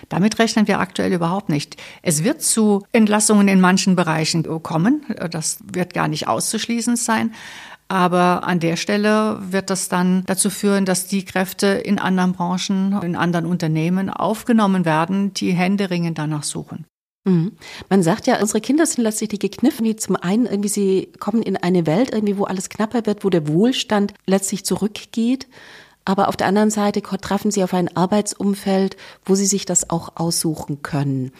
Damit rechnen wir aktuell überhaupt nicht. Es wird zu Entlassungen in manchen Bereichen kommen. Das wird gar nicht auszuschließen sein. Aber an der Stelle wird das dann dazu führen, dass die Kräfte in anderen Branchen, in anderen Unternehmen aufgenommen werden, die händeringend danach suchen. Mhm. Man sagt ja, unsere Kinder sind letztlich die gekniffen, die zum einen irgendwie, sie kommen in eine Welt irgendwie, wo alles knapper wird, wo der Wohlstand letztlich zurückgeht. Aber auf der anderen Seite treffen sie auf ein Arbeitsumfeld, wo sie sich das auch aussuchen können.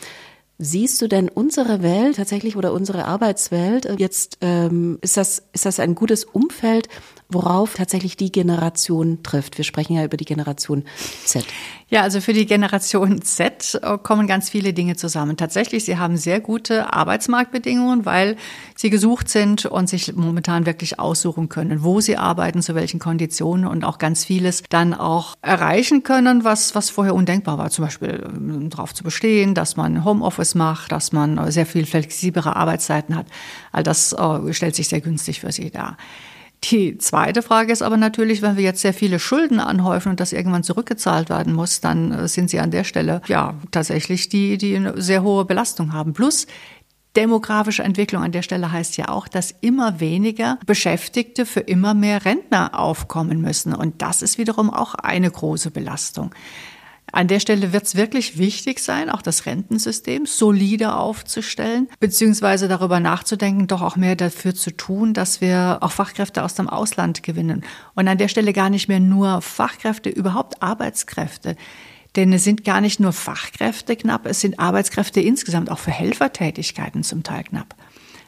Siehst du denn unsere Welt tatsächlich oder unsere Arbeitswelt jetzt ähm, ist das ist das ein gutes Umfeld, worauf tatsächlich die Generation trifft. Wir sprechen ja über die Generation Z. Ja, also für die Generation Z äh, kommen ganz viele Dinge zusammen. Tatsächlich, sie haben sehr gute Arbeitsmarktbedingungen, weil sie gesucht sind und sich momentan wirklich aussuchen können, wo sie arbeiten, zu welchen Konditionen und auch ganz vieles dann auch erreichen können, was, was vorher undenkbar war. Zum Beispiel ähm, darauf zu bestehen, dass man Homeoffice macht, dass man sehr viel flexiblere Arbeitszeiten hat. All das äh, stellt sich sehr günstig für sie dar. Die zweite Frage ist aber natürlich, wenn wir jetzt sehr viele Schulden anhäufen und das irgendwann zurückgezahlt werden muss, dann äh, sind sie an der Stelle ja tatsächlich die, die eine sehr hohe Belastung haben. Plus Demografische Entwicklung an der Stelle heißt ja auch, dass immer weniger Beschäftigte für immer mehr Rentner aufkommen müssen. Und das ist wiederum auch eine große Belastung. An der Stelle wird es wirklich wichtig sein, auch das Rentensystem solide aufzustellen, beziehungsweise darüber nachzudenken, doch auch mehr dafür zu tun, dass wir auch Fachkräfte aus dem Ausland gewinnen. Und an der Stelle gar nicht mehr nur Fachkräfte, überhaupt Arbeitskräfte Denn es sind gar nicht nur Fachkräfte knapp, es sind Arbeitskräfte insgesamt auch für Helfertätigkeiten zum Teil knapp.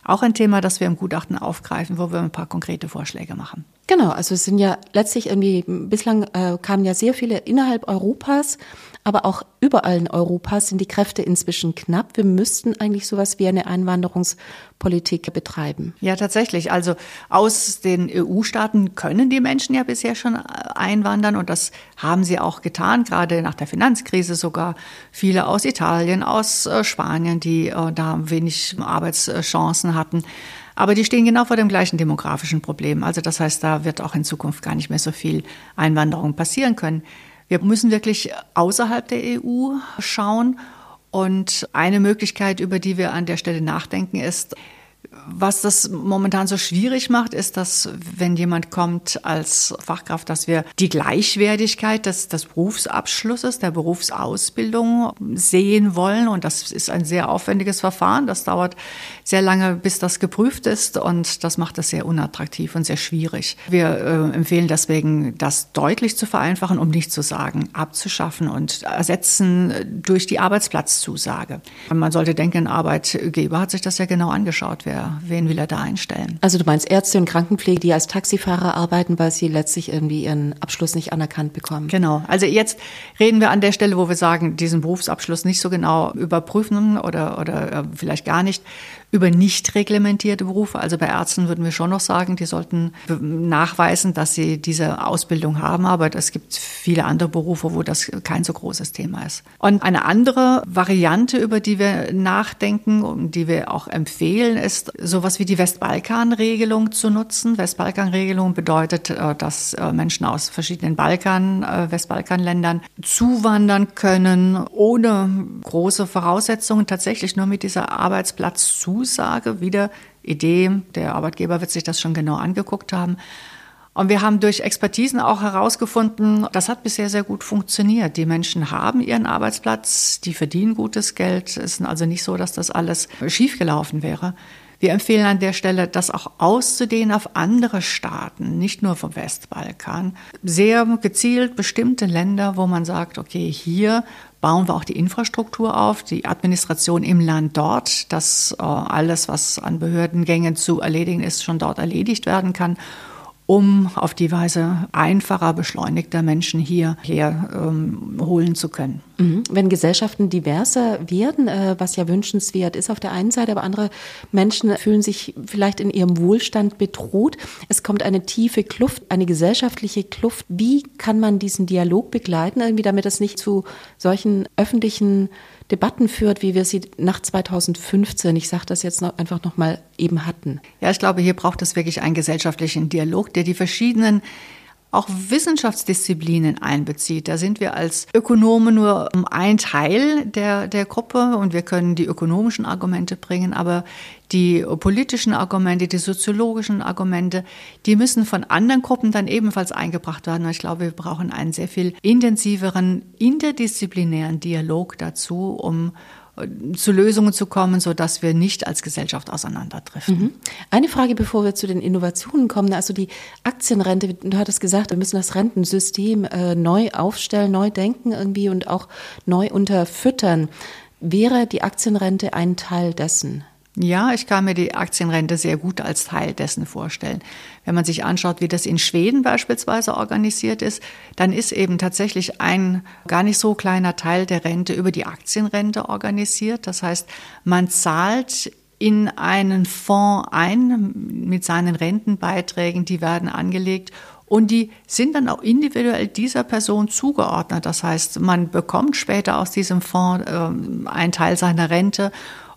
Auch ein Thema, das wir im Gutachten aufgreifen, wo wir ein paar konkrete Vorschläge machen. Genau, also es sind ja letztlich irgendwie, bislang äh, kamen ja sehr viele innerhalb Europas aber auch überall in Europa sind die Kräfte inzwischen knapp. Wir müssten eigentlich sowas wie eine Einwanderungspolitik betreiben. Ja, tatsächlich. Also aus den EU-Staaten können die Menschen ja bisher schon einwandern und das haben sie auch getan, gerade nach der Finanzkrise sogar. Viele aus Italien, aus äh, Spanien, die äh, da wenig Arbeitschancen hatten. Aber die stehen genau vor dem gleichen demografischen Problem. Also das heißt, da wird auch in Zukunft gar nicht mehr so viel Einwanderung passieren können. Wir müssen wirklich außerhalb der EU schauen. Und eine Möglichkeit, über die wir an der Stelle nachdenken, ist, was das momentan so schwierig macht, ist, dass wenn jemand kommt als Fachkraft, dass wir die Gleichwertigkeit des, des Berufsabschlusses, der Berufsausbildung sehen wollen. Und das ist ein sehr aufwendiges Verfahren. Das dauert sehr lange, bis das geprüft ist. Und das macht es sehr unattraktiv und sehr schwierig. Wir äh, empfehlen deswegen, das deutlich zu vereinfachen, um nicht zu sagen, abzuschaffen und ersetzen durch die Arbeitsplatzzusage. Man sollte denken, ein Arbeitgeber hat sich das ja genau angeschaut. Wer wen will er da einstellen? Also du meinst Ärzte und Krankenpflege, die als Taxifahrer arbeiten, weil sie letztlich irgendwie ihren Abschluss nicht anerkannt bekommen. Genau. Also jetzt reden wir an der Stelle, wo wir sagen, diesen Berufsabschluss nicht so genau überprüfen oder, oder äh, vielleicht gar nicht über nicht reglementierte Berufe. Also bei Ärzten würden wir schon noch sagen, die sollten nachweisen, dass sie diese Ausbildung haben. Aber es gibt viele andere Berufe, wo das kein so großes Thema ist. Und eine andere Variante, über die wir nachdenken und die wir auch empfehlen, ist sowas wie die Westbalkan-Regelung zu nutzen. Westbalkan-Regelung bedeutet, äh, dass äh, Menschen aus verschiedenen Balkan, äh, Westbalkanländern zuwandern können, ohne große Voraussetzungen, tatsächlich nur mit dieser Arbeitsplatz zu Zusage, wieder Idee, der Arbeitgeber wird sich das schon genau angeguckt haben. Und wir haben durch Expertisen auch herausgefunden, das hat bisher sehr gut funktioniert. Die Menschen haben ihren Arbeitsplatz, die verdienen gutes Geld. Es ist also nicht so, dass das alles schiefgelaufen wäre. Wir empfehlen an der Stelle, das auch auszudehnen auf andere Staaten, nicht nur vom Westbalkan. Sehr gezielt bestimmte Länder, wo man sagt, okay, hier bauen wir auch die Infrastruktur auf, die Administration im Land dort, dass äh, alles, was an Behördengängen zu erledigen ist, schon dort erledigt werden kann um auf die Weise einfacher, beschleunigter Menschen hierher ähm, holen zu können. Mhm. Wenn Gesellschaften diverser werden, äh, was ja wünschenswert ist auf der einen Seite, aber andere Menschen fühlen sich vielleicht in ihrem Wohlstand bedroht. Es kommt eine tiefe Kluft, eine gesellschaftliche Kluft. Wie kann man diesen Dialog begleiten, irgendwie, damit es nicht zu solchen öffentlichen Debatten führt, wie wir sie nach 2015, ich sage das jetzt noch, einfach nochmal eben hatten. Ja, ich glaube, hier braucht es wirklich einen gesellschaftlichen Dialog, der die verschiedenen auch Wissenschaftsdisziplinen einbezieht. Da sind wir als Ökonomen nur ein Teil der, der Gruppe und wir können die ökonomischen Argumente bringen, aber die politischen Argumente, die soziologischen Argumente, die müssen von anderen Gruppen dann ebenfalls eingebracht werden. Ich glaube, wir brauchen einen sehr viel intensiveren interdisziplinären Dialog dazu, um zu Lösungen zu kommen, so dass wir nicht als Gesellschaft auseinanderdriften. Mhm. Eine Frage, bevor wir zu den Innovationen kommen, also die Aktienrente, du hattest gesagt, wir müssen das Rentensystem äh, neu aufstellen, neu denken irgendwie und auch neu unterfüttern. Wäre die Aktienrente ein Teil dessen? Ja, ich kann mir die Aktienrente sehr gut als Teil dessen vorstellen. Wenn man sich anschaut, wie das in Schweden beispielsweise organisiert ist, dann ist eben tatsächlich ein gar nicht so kleiner Teil der Rente über die Aktienrente organisiert. Das heißt, man zahlt in einen Fonds ein mit seinen Rentenbeiträgen, die werden angelegt und die sind dann auch individuell dieser Person zugeordnet. Das heißt, man bekommt später aus diesem Fonds äh, einen Teil seiner Rente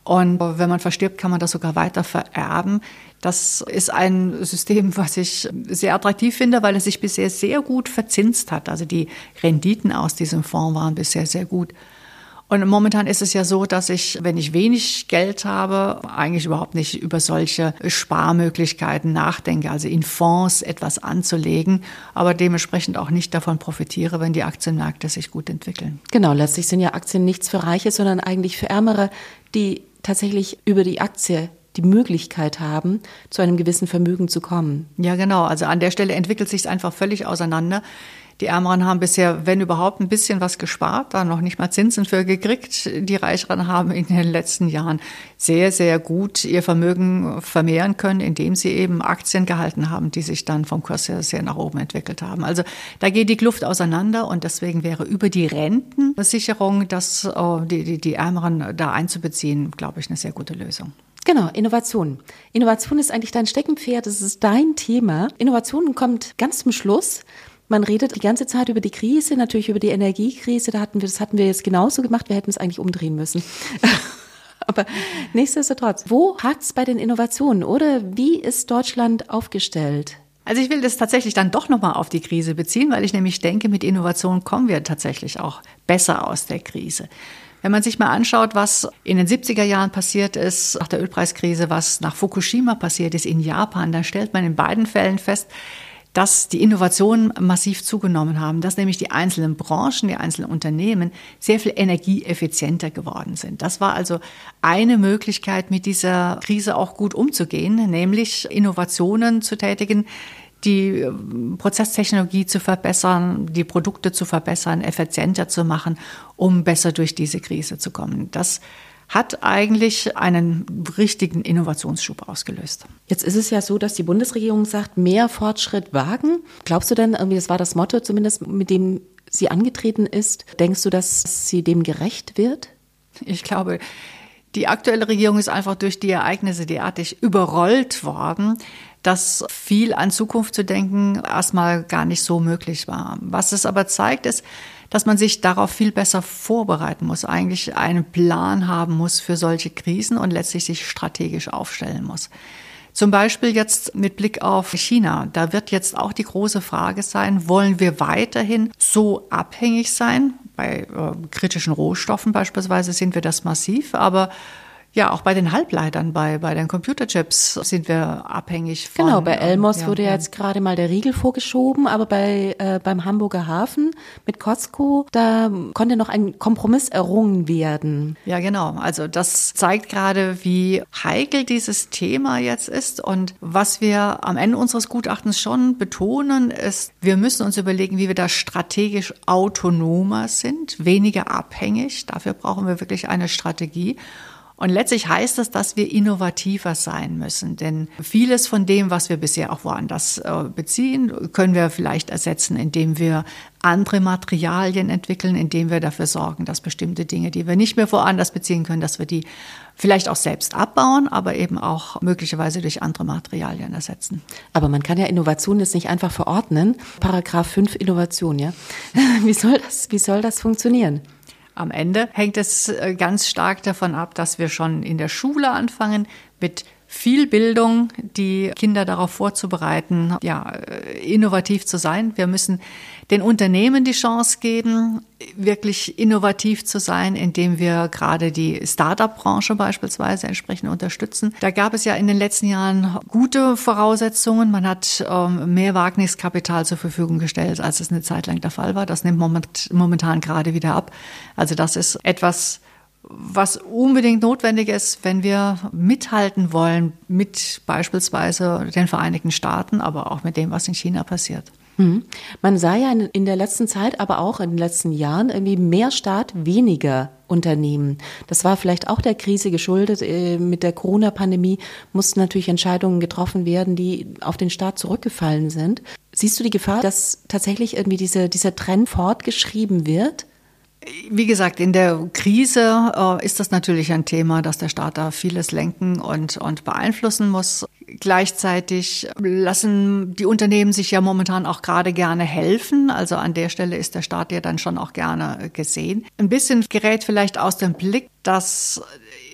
und wenn man verstirbt, kann man das sogar weiter vererben. Das ist ein System, was ich sehr attraktiv finde, weil es sich bisher sehr gut verzinst hat. Also die Renditen aus diesem Fonds waren bisher sehr gut. Und momentan ist es ja so, dass ich, wenn ich wenig Geld habe, eigentlich überhaupt nicht über solche Sparmöglichkeiten nachdenke, also in Fonds etwas anzulegen, aber dementsprechend auch nicht davon profitiere, wenn die Aktienmärkte sich gut entwickeln. Genau, letztlich sind ja Aktien nichts für Reiche, sondern eigentlich für Ärmere, die tatsächlich über die Aktie die Möglichkeit haben, zu einem gewissen Vermögen zu kommen. Ja, genau. Also an der Stelle entwickelt sich es einfach völlig auseinander. Die Ärmeren haben bisher, wenn überhaupt, ein bisschen was gespart, da noch nicht mal Zinsen für gekriegt. Die Reicheren haben in den letzten Jahren sehr, sehr gut ihr Vermögen vermehren können, indem sie eben Aktien gehalten haben, die sich dann vom Kurs her sehr nach oben entwickelt haben. Also da geht die Kluft auseinander und deswegen wäre über die Rentensicherung, das, äh, die, die, die Ärmeren da einzubeziehen, glaube ich, eine sehr gute Lösung. Genau, Innovation. Innovation ist eigentlich dein Steckenpferd, das ist dein Thema. Innovation kommt ganz zum Schluss. Man redet die ganze Zeit über die Krise, natürlich über die Energiekrise. Da hatten wir, das hatten wir jetzt genauso gemacht. Wir hätten es eigentlich umdrehen müssen. *laughs* Aber nichtsdestotrotz, wo hakt es bei den Innovationen oder wie ist Deutschland aufgestellt? Also ich will das tatsächlich dann doch nochmal auf die Krise beziehen, weil ich nämlich denke, mit Innovation kommen wir tatsächlich auch besser aus der Krise. Wenn man sich mal anschaut, was in den 70er Jahren passiert ist, nach der Ölpreiskrise, was nach Fukushima passiert ist in Japan, dann stellt man in beiden Fällen fest, dass die Innovationen massiv zugenommen haben, dass nämlich die einzelnen Branchen, die einzelnen Unternehmen sehr viel energieeffizienter geworden sind. Das war also eine Möglichkeit, mit dieser Krise auch gut umzugehen, nämlich Innovationen zu tätigen, die äh, Prozesstechnologie zu verbessern, die Produkte zu verbessern, effizienter zu machen, um besser durch diese Krise zu kommen. Das hat eigentlich einen richtigen Innovationsschub ausgelöst. Jetzt ist es ja so, dass die Bundesregierung sagt, mehr Fortschritt wagen. Glaubst du denn, irgendwie, das war das Motto zumindest, mit dem sie angetreten ist, denkst du, dass sie dem gerecht wird? Ich glaube, die aktuelle Regierung ist einfach durch die Ereignisse derartig überrollt worden, dass viel an Zukunft zu denken erstmal gar nicht so möglich war. Was es aber zeigt, ist, dass man sich darauf viel besser vorbereiten muss, eigentlich einen Plan haben muss für solche Krisen und letztlich sich strategisch aufstellen muss. Zum Beispiel jetzt mit Blick auf China. Da wird jetzt auch die große Frage sein, wollen wir weiterhin so abhängig sein? Bei äh, kritischen Rohstoffen beispielsweise sind wir das massiv, aber ja, auch bei den Halbleitern, bei, bei den Computerchips sind wir abhängig von. Genau, bei Elmos ja, wurde ja jetzt gerade mal der Riegel vorgeschoben, aber bei, äh, beim Hamburger Hafen mit Costco, da konnte noch ein Kompromiss errungen werden. Ja, genau. Also das zeigt gerade, wie heikel dieses Thema jetzt ist. Und was wir am Ende unseres Gutachtens schon betonen, ist, wir müssen uns überlegen, wie wir da strategisch autonomer sind, weniger abhängig. Dafür brauchen wir wirklich eine Strategie. Und letztlich heißt das, dass wir innovativer sein müssen. Denn vieles von dem, was wir bisher auch woanders äh, beziehen, können wir vielleicht ersetzen, indem wir andere Materialien entwickeln, indem wir dafür sorgen, dass bestimmte Dinge, die wir nicht mehr woanders beziehen können, dass wir die vielleicht auch selbst abbauen, aber eben auch möglicherweise durch andere Materialien ersetzen. Aber man kann ja Innovation jetzt nicht einfach verordnen. Paragraph 5 Innovation, ja. *laughs* Wie soll das, wie soll das funktionieren? Am Ende. Hängt es äh, ganz stark davon ab, dass wir schon in der Schule anfangen mit viel Bildung, die Kinder darauf vorzubereiten, ja, äh, innovativ zu sein. Wir müssen den Unternehmen die Chance geben, wirklich innovativ zu sein, indem wir gerade die Start-up-Branche beispielsweise entsprechend unterstützen. Da gab es ja in den letzten Jahren gute Voraussetzungen. Man hat ähm, mehr Wagniskapital zur Verfügung gestellt, als es eine Zeit lang der Fall war. Das nimmt momentan gerade wieder ab. Also das ist etwas, was unbedingt notwendig ist, wenn wir mithalten wollen mit beispielsweise den Vereinigten Staaten, aber auch mit dem, was in China passiert. Mhm. Man sah ja in der letzten Zeit, aber auch in den letzten Jahren irgendwie mehr Staat, weniger Unternehmen. Das war vielleicht auch der Krise geschuldet. Äh, mit der Corona-Pandemie mussten natürlich Entscheidungen getroffen werden, die auf den Staat zurückgefallen sind. Siehst du die Gefahr, dass tatsächlich irgendwie diese, dieser Trend fortgeschrieben wird? Wie gesagt, in der Krise äh, ist das natürlich ein Thema, dass der Staat da vieles lenken und, und beeinflussen muss. Gleichzeitig lassen die Unternehmen sich ja momentan auch gerade gerne helfen. Also an der Stelle ist der Staat ja dann schon auch gerne gesehen. Ein bisschen gerät vielleicht aus dem Blick, dass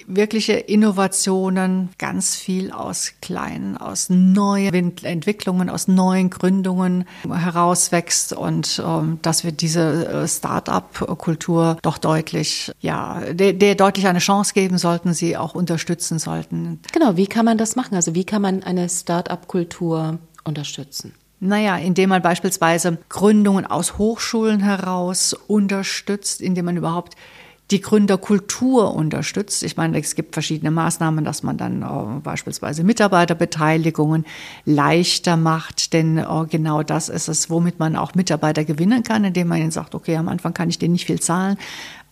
wirkliche Innovationen ganz viel aus kleinen, aus neuen Entwicklungen, aus neuen Gründungen herauswächst und ähm, dass wir diese äh, Start-up-Kultur doch deutlich, ja, der, der deutlich eine Chance geben sollten, sie auch unterstützen sollten. Genau, wie kann man das machen? Also wie kann man eine Start-up-Kultur unterstützen? Naja, indem man beispielsweise Gründungen aus Hochschulen heraus unterstützt, indem man überhaupt die Gründerkultur unterstützt. Ich meine, es gibt verschiedene Maßnahmen, dass man dann äh, beispielsweise Mitarbeiterbeteiligungen leichter macht, denn äh, genau das ist es, womit man auch Mitarbeiter gewinnen kann, indem man ihnen sagt, okay, am Anfang kann ich denen nicht viel zahlen,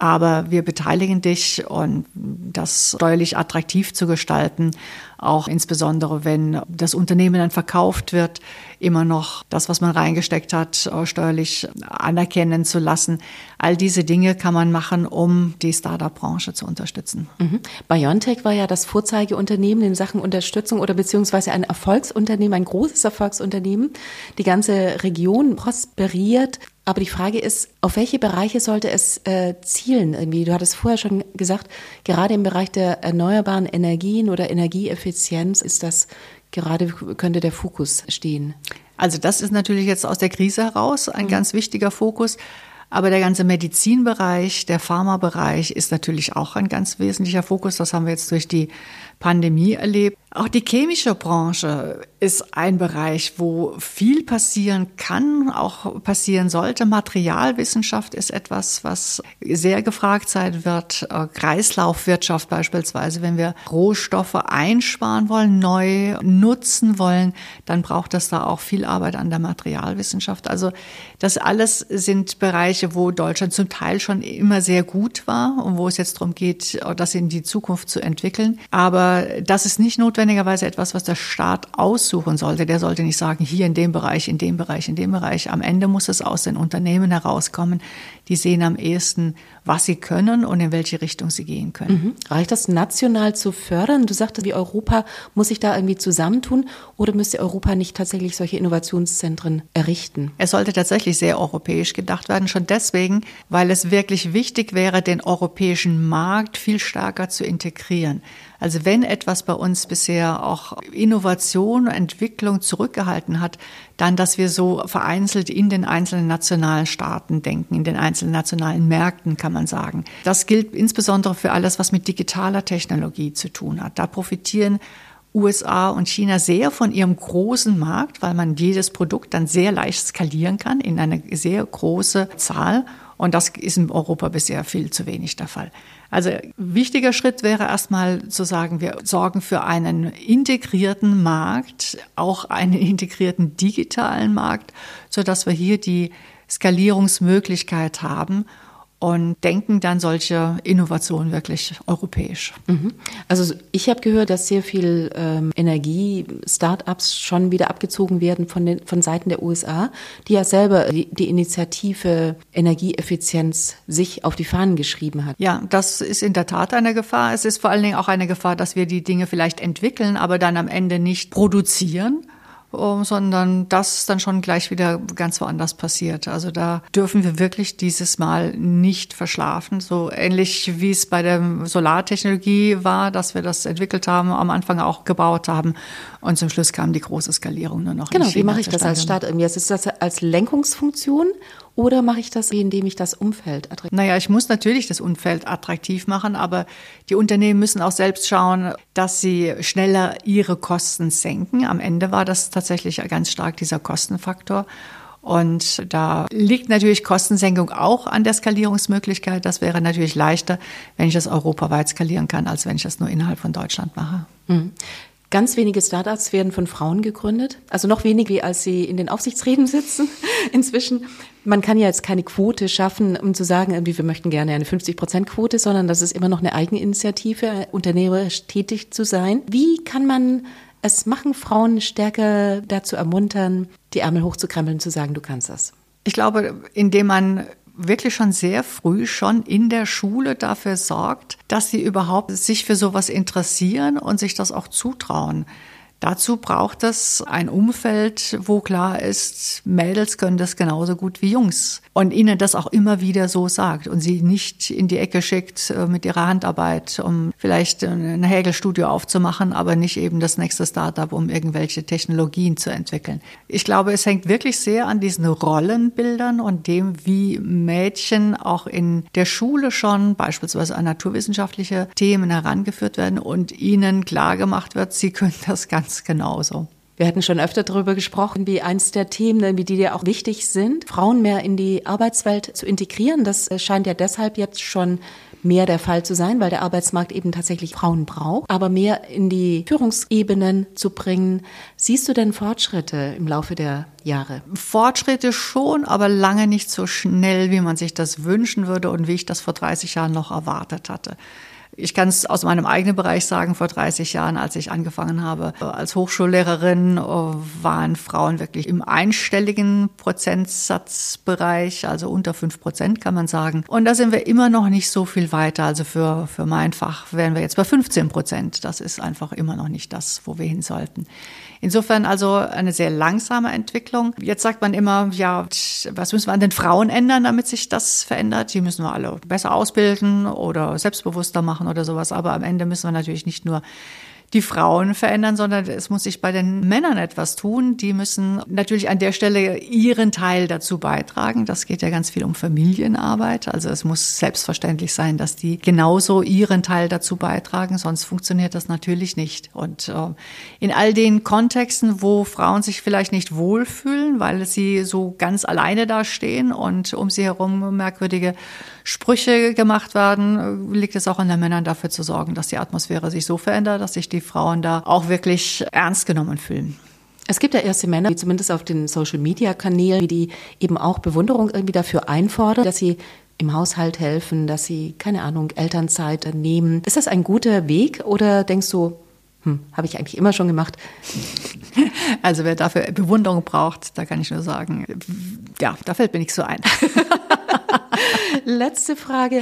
aber wir beteiligen dich und das steuerlich attraktiv zu gestalten, auch insbesondere wenn das Unternehmen dann verkauft wird, immer noch das, was man reingesteckt hat, äh, steuerlich anerkennen zu lassen. All diese Dinge kann man machen, um die Startup-Branche zu unterstützen. Mhm. BioNTech war ja das Vorzeigeunternehmen in Sachen Unterstützung oder beziehungsweise ein Erfolgsunternehmen, ein großes Erfolgsunternehmen. Die ganze Region prosperiert. Aber die Frage ist, auf welche Bereiche sollte es äh, zielen? Irgendwie, du hattest vorher schon gesagt, gerade im Bereich der erneuerbaren Energien oder Energieeffizienz ist das gerade könnte der Fokus stehen. Also das ist natürlich jetzt aus der Krise heraus ein mhm. ganz wichtiger Fokus. Aber der ganze Medizinbereich, der Pharmabereich ist natürlich auch ein ganz wesentlicher Fokus. Das haben wir jetzt durch die Pandemie erlebt. Auch die chemische Branche ist ein Bereich, wo viel passieren kann, auch passieren sollte. Materialwissenschaft ist etwas, was sehr gefragt sein wird. Äh, Kreislaufwirtschaft beispielsweise, wenn wir Rohstoffe einsparen wollen, neu nutzen wollen, dann braucht das da auch viel Arbeit an der Materialwissenschaft. Also das alles sind Bereiche, wo Deutschland zum Teil schon immer sehr gut war und wo es jetzt darum geht, das in die Zukunft zu entwickeln. Aber das ist nicht notwendigerweise etwas, was der Staat aussuchen sollte. Der sollte nicht sagen, hier in dem Bereich, in dem Bereich, in dem Bereich. Am Ende muss es aus den Unternehmen herauskommen. Die sehen am ehesten, was sie können und in welche Richtung sie gehen können. Mhm. Reicht das national zu fördern? Du sagtest, wie Europa muss sich da irgendwie zusammentun oder müsste Europa nicht tatsächlich solche Innovationszentren errichten? Es sollte tatsächlich sehr europäisch gedacht werden, schon deswegen, weil es wirklich wichtig wäre, den europäischen Markt viel stärker zu integrieren. Also wenn etwas bei uns bisher auch Innovation, Entwicklung zurückgehalten hat, dann, dass wir so vereinzelt in den einzelnen nationalen Staaten denken, in den einzelnen nationalen Märkten, kann man sagen. Das gilt insbesondere für alles, was mit digitaler Technologie zu tun hat. Da profitieren USA und China sehr von ihrem großen Markt, weil man jedes Produkt dann sehr leicht skalieren kann in eine sehr große Zahl. Und das ist in Europa bisher viel zu wenig der Fall. Also wichtiger Schritt wäre erstmal zu sagen, wir sorgen für einen integrierten Markt, auch einen integrierten digitalen Markt, so dass wir hier die Skalierungsmöglichkeit haben und denken dann solche Innovationen wirklich europäisch. Mhm. Also ich habe gehört, dass sehr viel ähm, Energie, Startups schon wieder abgezogen werden von den von Seiten der USA, die ja selber die, die Initiative Energieeffizienz sich auf die Fahnen geschrieben hat. Ja, das ist in der Tat eine Gefahr. Es ist vor allen Dingen auch eine Gefahr, dass wir die Dinge vielleicht entwickeln, aber dann am Ende nicht produzieren sondern das dann schon gleich wieder ganz woanders passiert. Also da dürfen wir wirklich dieses Mal nicht verschlafen. So ähnlich wie es bei der Solartechnologie war, dass wir das entwickelt haben, am Anfang auch gebaut haben und zum Schluss kam die große Skalierung nur noch. Genau, wie mache ich das als Staat irgendwie? Ist das als Lenkungsfunktion oder mache ich das, indem ich das Umfeld attraktiv Naja, ich muss natürlich das Umfeld attraktiv machen, aber die Unternehmen müssen auch selbst schauen, dass sie schneller ihre Kosten senken. Am Ende war das tatsächlich ganz stark dieser Kostenfaktor. Und da liegt natürlich Kostensenkung auch an der Skalierungsmöglichkeit. Das wäre natürlich leichter, wenn ich das europaweit skalieren kann, als wenn ich das nur innerhalb von Deutschland mache. Mhm. Ganz wenige Startups werden von Frauen gegründet, also noch weniger, als sie in den Aufsichtsräten sitzen *laughs* inzwischen. Man kann ja jetzt keine Quote schaffen, um zu sagen, irgendwie, wir möchten gerne eine 50-Prozent-Quote, sondern das ist immer noch eine Eigeninitiative, unternehmerisch tätig zu sein. Wie kann man es machen, Frauen stärker dazu ermuntern, die Ärmel hochzukrempeln, zu sagen, du kannst das? Ich glaube, indem man wirklich schon sehr früh schon in der Schule dafür sorgt, dass sie überhaupt sich für sowas interessieren und sich das auch zutrauen. Dazu braucht es ein Umfeld, wo klar ist, Mädels können das genauso gut wie Jungs. Und ihnen das auch immer wieder so sagt und sie nicht in die Ecke schickt äh, mit ihrer Handarbeit, um vielleicht ein Hägelstudio aufzumachen, aber nicht eben das nächste Startup, um irgendwelche Technologien zu entwickeln. Ich glaube, es hängt wirklich sehr an diesen Rollenbildern und dem, wie Mädchen auch in der Schule schon beispielsweise an naturwissenschaftliche Themen herangeführt werden und ihnen klar gemacht wird, sie können das *laughs* ganz ganz genauso. Wir hatten schon öfter darüber gesprochen, wie eins der Themen, wie die dir auch wichtig sind, Frauen mehr in die Arbeitswelt zu integrieren. Das scheint ja deshalb jetzt schon mehr der Fall zu sein, weil der Arbeitsmarkt eben tatsächlich Frauen braucht, aber mehr in die Führungsebenen zu bringen. Siehst du denn Fortschritte im Laufe der Jahre? Fortschritte schon, aber lange nicht so schnell, wie man sich das wünschen würde und wie ich das vor 30 Jahren noch erwartet hatte. Ich kann es aus meinem eigenen Bereich sagen, vor 30 Jahren, als ich angefangen habe als Hochschullehrerin, waren Frauen wirklich im einstelligen Prozentsatzbereich, also unter fünf Prozent kann man sagen. Und da sind wir immer noch nicht so viel weiter. Also für, für mein Fach wären wir jetzt bei 15 Prozent. Das ist einfach immer noch nicht das, wo wir hin sollten. Insofern also eine sehr langsame Entwicklung. Jetzt sagt man immer, ja, was müssen wir an den Frauen ändern, damit sich das verändert? Die müssen wir alle besser ausbilden oder selbstbewusster machen oder sowas. Aber am Ende müssen wir natürlich nicht nur die Frauen verändern, sondern es muss sich bei den Männern etwas tun. Die müssen natürlich an der Stelle ihren Teil dazu beitragen. Das geht ja ganz viel um Familienarbeit. Also es muss selbstverständlich sein, dass die genauso ihren Teil dazu beitragen, sonst funktioniert das natürlich nicht. Und äh, in all den Kontexten, wo Frauen sich vielleicht nicht wohlfühlen, weil sie so ganz alleine dastehen und um sie herum merkwürdige Sprüche gemacht werden, liegt es auch an den Männern dafür zu sorgen, dass die Atmosphäre sich so verändert, dass sich die Frauen da auch wirklich ernst genommen fühlen. Es gibt ja erste Männer, die zumindest auf den Social-Media-Kanälen, die eben auch Bewunderung irgendwie dafür einfordern, dass sie im Haushalt helfen, dass sie, keine Ahnung, Elternzeit nehmen. Ist das ein guter Weg oder denkst du, hm, habe ich eigentlich immer schon gemacht? *laughs* Also wer dafür Bewunderung braucht, da kann ich nur sagen, ja, da fällt mir nichts so ein. *laughs* Letzte Frage.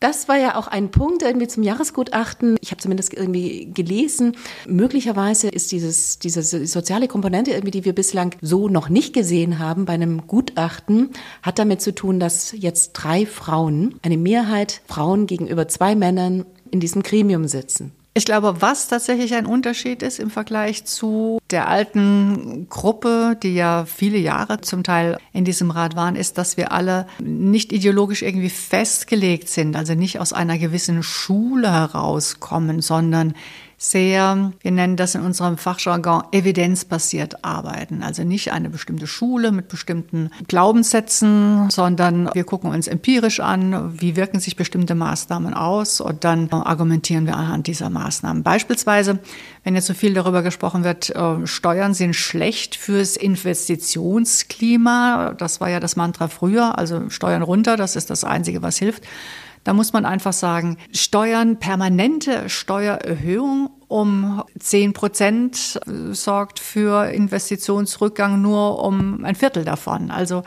Das war ja auch ein Punkt irgendwie zum Jahresgutachten. Ich habe zumindest irgendwie gelesen. Möglicherweise ist dieses, diese soziale Komponente irgendwie, die wir bislang so noch nicht gesehen haben bei einem Gutachten, hat damit zu tun, dass jetzt drei Frauen, eine Mehrheit Frauen gegenüber zwei Männern in diesem Gremium sitzen. Ich glaube, was tatsächlich ein Unterschied ist im Vergleich zu der alten Gruppe, die ja viele Jahre zum Teil in diesem Rat waren, ist, dass wir alle nicht ideologisch irgendwie festgelegt sind, also nicht aus einer gewissen Schule herauskommen, sondern sehr, wir nennen das in unserem Fachjargon, evidenzbasiert arbeiten. Also nicht eine bestimmte Schule mit bestimmten Glaubenssätzen, sondern wir gucken uns empirisch an, wie wirken sich bestimmte Maßnahmen aus und dann argumentieren wir anhand dieser Maßnahmen. Beispielsweise, wenn jetzt so viel darüber gesprochen wird, äh, Steuern sind schlecht fürs Investitionsklima. Das war ja das Mantra früher, also Steuern runter, das ist das Einzige, was hilft. Da muss man einfach sagen, Steuern, permanente Steuererhöhung um 10 Prozent sorgt für Investitionsrückgang nur um ein Viertel davon. Also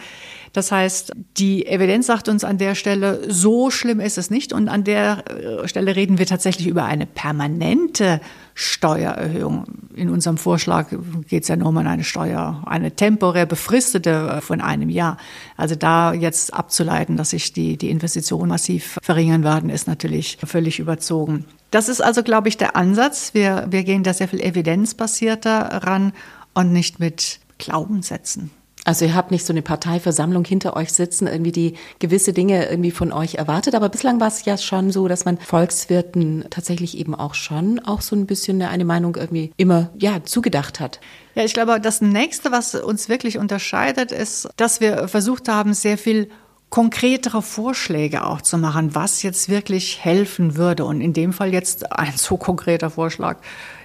das heißt, die Evidenz sagt uns an der Stelle, so schlimm ist es nicht. Und an der äh, Stelle reden wir tatsächlich über eine permanente Steuererhöhung. In unserem Vorschlag geht es ja nur um eine Steuer, eine temporär befristete äh, von einem Jahr. Also da jetzt abzuleiten, dass sich die, die Investitionen massiv verringern werden, ist natürlich völlig überzogen. Das ist also, glaube ich, der Ansatz. Wir, wir gehen da sehr viel evidenzbasierter ran und nicht mit Glaubenssätzen. Also ihr habt nicht so eine Parteiversammlung hinter euch sitzen, irgendwie die gewisse Dinge irgendwie von euch erwartet. Aber bislang war es ja schon so, dass man Volkswirten tatsächlich eben auch schon auch so ein bisschen eine Meinung irgendwie immer ja zugedacht hat. Ja, ich glaube, das nächste, was uns wirklich unterscheidet, ist, dass wir versucht haben, sehr viel konkretere Vorschläge auch zu machen, was jetzt wirklich helfen würde. Und in dem Fall jetzt ein so konkreter Vorschlag.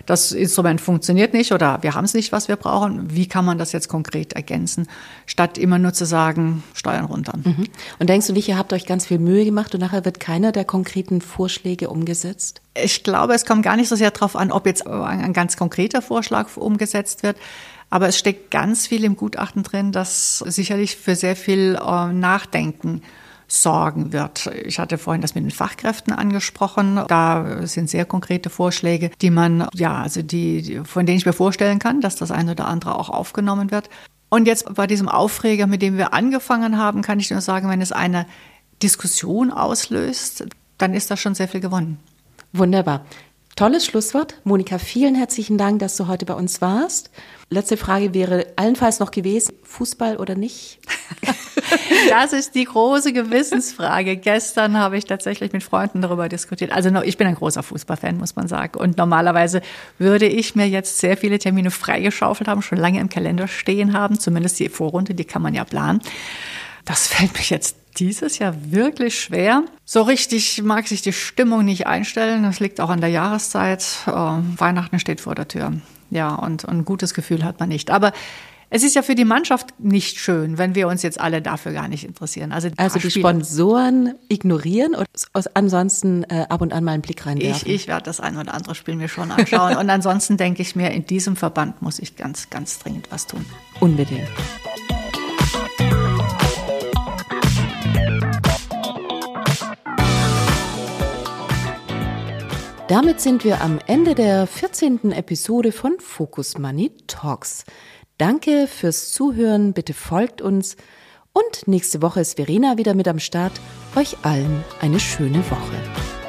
Das Instrument funktioniert nicht oder wir haben es nicht, was wir brauchen. Wie kann man das jetzt konkret ergänzen, statt immer nur zu sagen, Steuern runter? Mhm. Und denkst du nicht, ihr habt euch ganz viel Mühe gemacht und nachher wird keiner der konkreten Vorschläge umgesetzt? Ich glaube, es kommt gar nicht so sehr darauf an, ob jetzt ein ganz konkreter Vorschlag umgesetzt wird. Aber es steckt ganz viel im Gutachten drin, das sicherlich für sehr viel äh, Nachdenken sorgen wird. Ich hatte vorhin das mit den Fachkräften angesprochen. Da sind sehr konkrete Vorschläge, die man, ja, also die, von denen ich mir vorstellen kann, dass das eine oder andere auch aufgenommen wird. Und jetzt bei diesem Aufreger, mit dem wir angefangen haben, kann ich nur sagen, wenn es eine Diskussion auslöst, dann ist da schon sehr viel gewonnen. Wunderbar. Tolles Schlusswort. Monika, vielen herzlichen Dank, dass du heute bei uns warst. Letzte Frage wäre allenfalls noch gewesen, Fußball oder nicht? *laughs* *laughs* Das ist die große Gewissensfrage. Gestern habe ich tatsächlich mit Freunden darüber diskutiert. Also ich bin ein großer Fußballfan, muss man sagen. Und normalerweise würde ich mir jetzt sehr viele Termine freigeschaufelt haben, schon lange im Kalender stehen haben. Zumindest die Vorrunde, die kann man ja planen. Das fällt mich jetzt dieses Jahr wirklich schwer. So richtig mag sich die Stimmung nicht einstellen. Das liegt auch an der Jahreszeit. Äh, Weihnachten steht vor der Tür. Ja, und, und ein gutes Gefühl hat man nicht. Aber es ist ja für die Mannschaft nicht schön, wenn wir uns jetzt alle dafür gar nicht interessieren. Also, also die Sponsoren ignorieren und ansonsten äh, ab und an mal einen Blick reinwerfen. Ich, ich werde das ein oder andere Spiel mir schon anschauen. *laughs* und ansonsten denke ich mir, in diesem Verband muss ich ganz, ganz dringend was tun. Unbedingt. Damit sind wir am Ende der 14. Episode von Focus Money Talks. Danke fürs Zuhören, bitte folgt uns und nächste Woche ist Verena wieder mit am Start. Euch allen eine schöne Woche.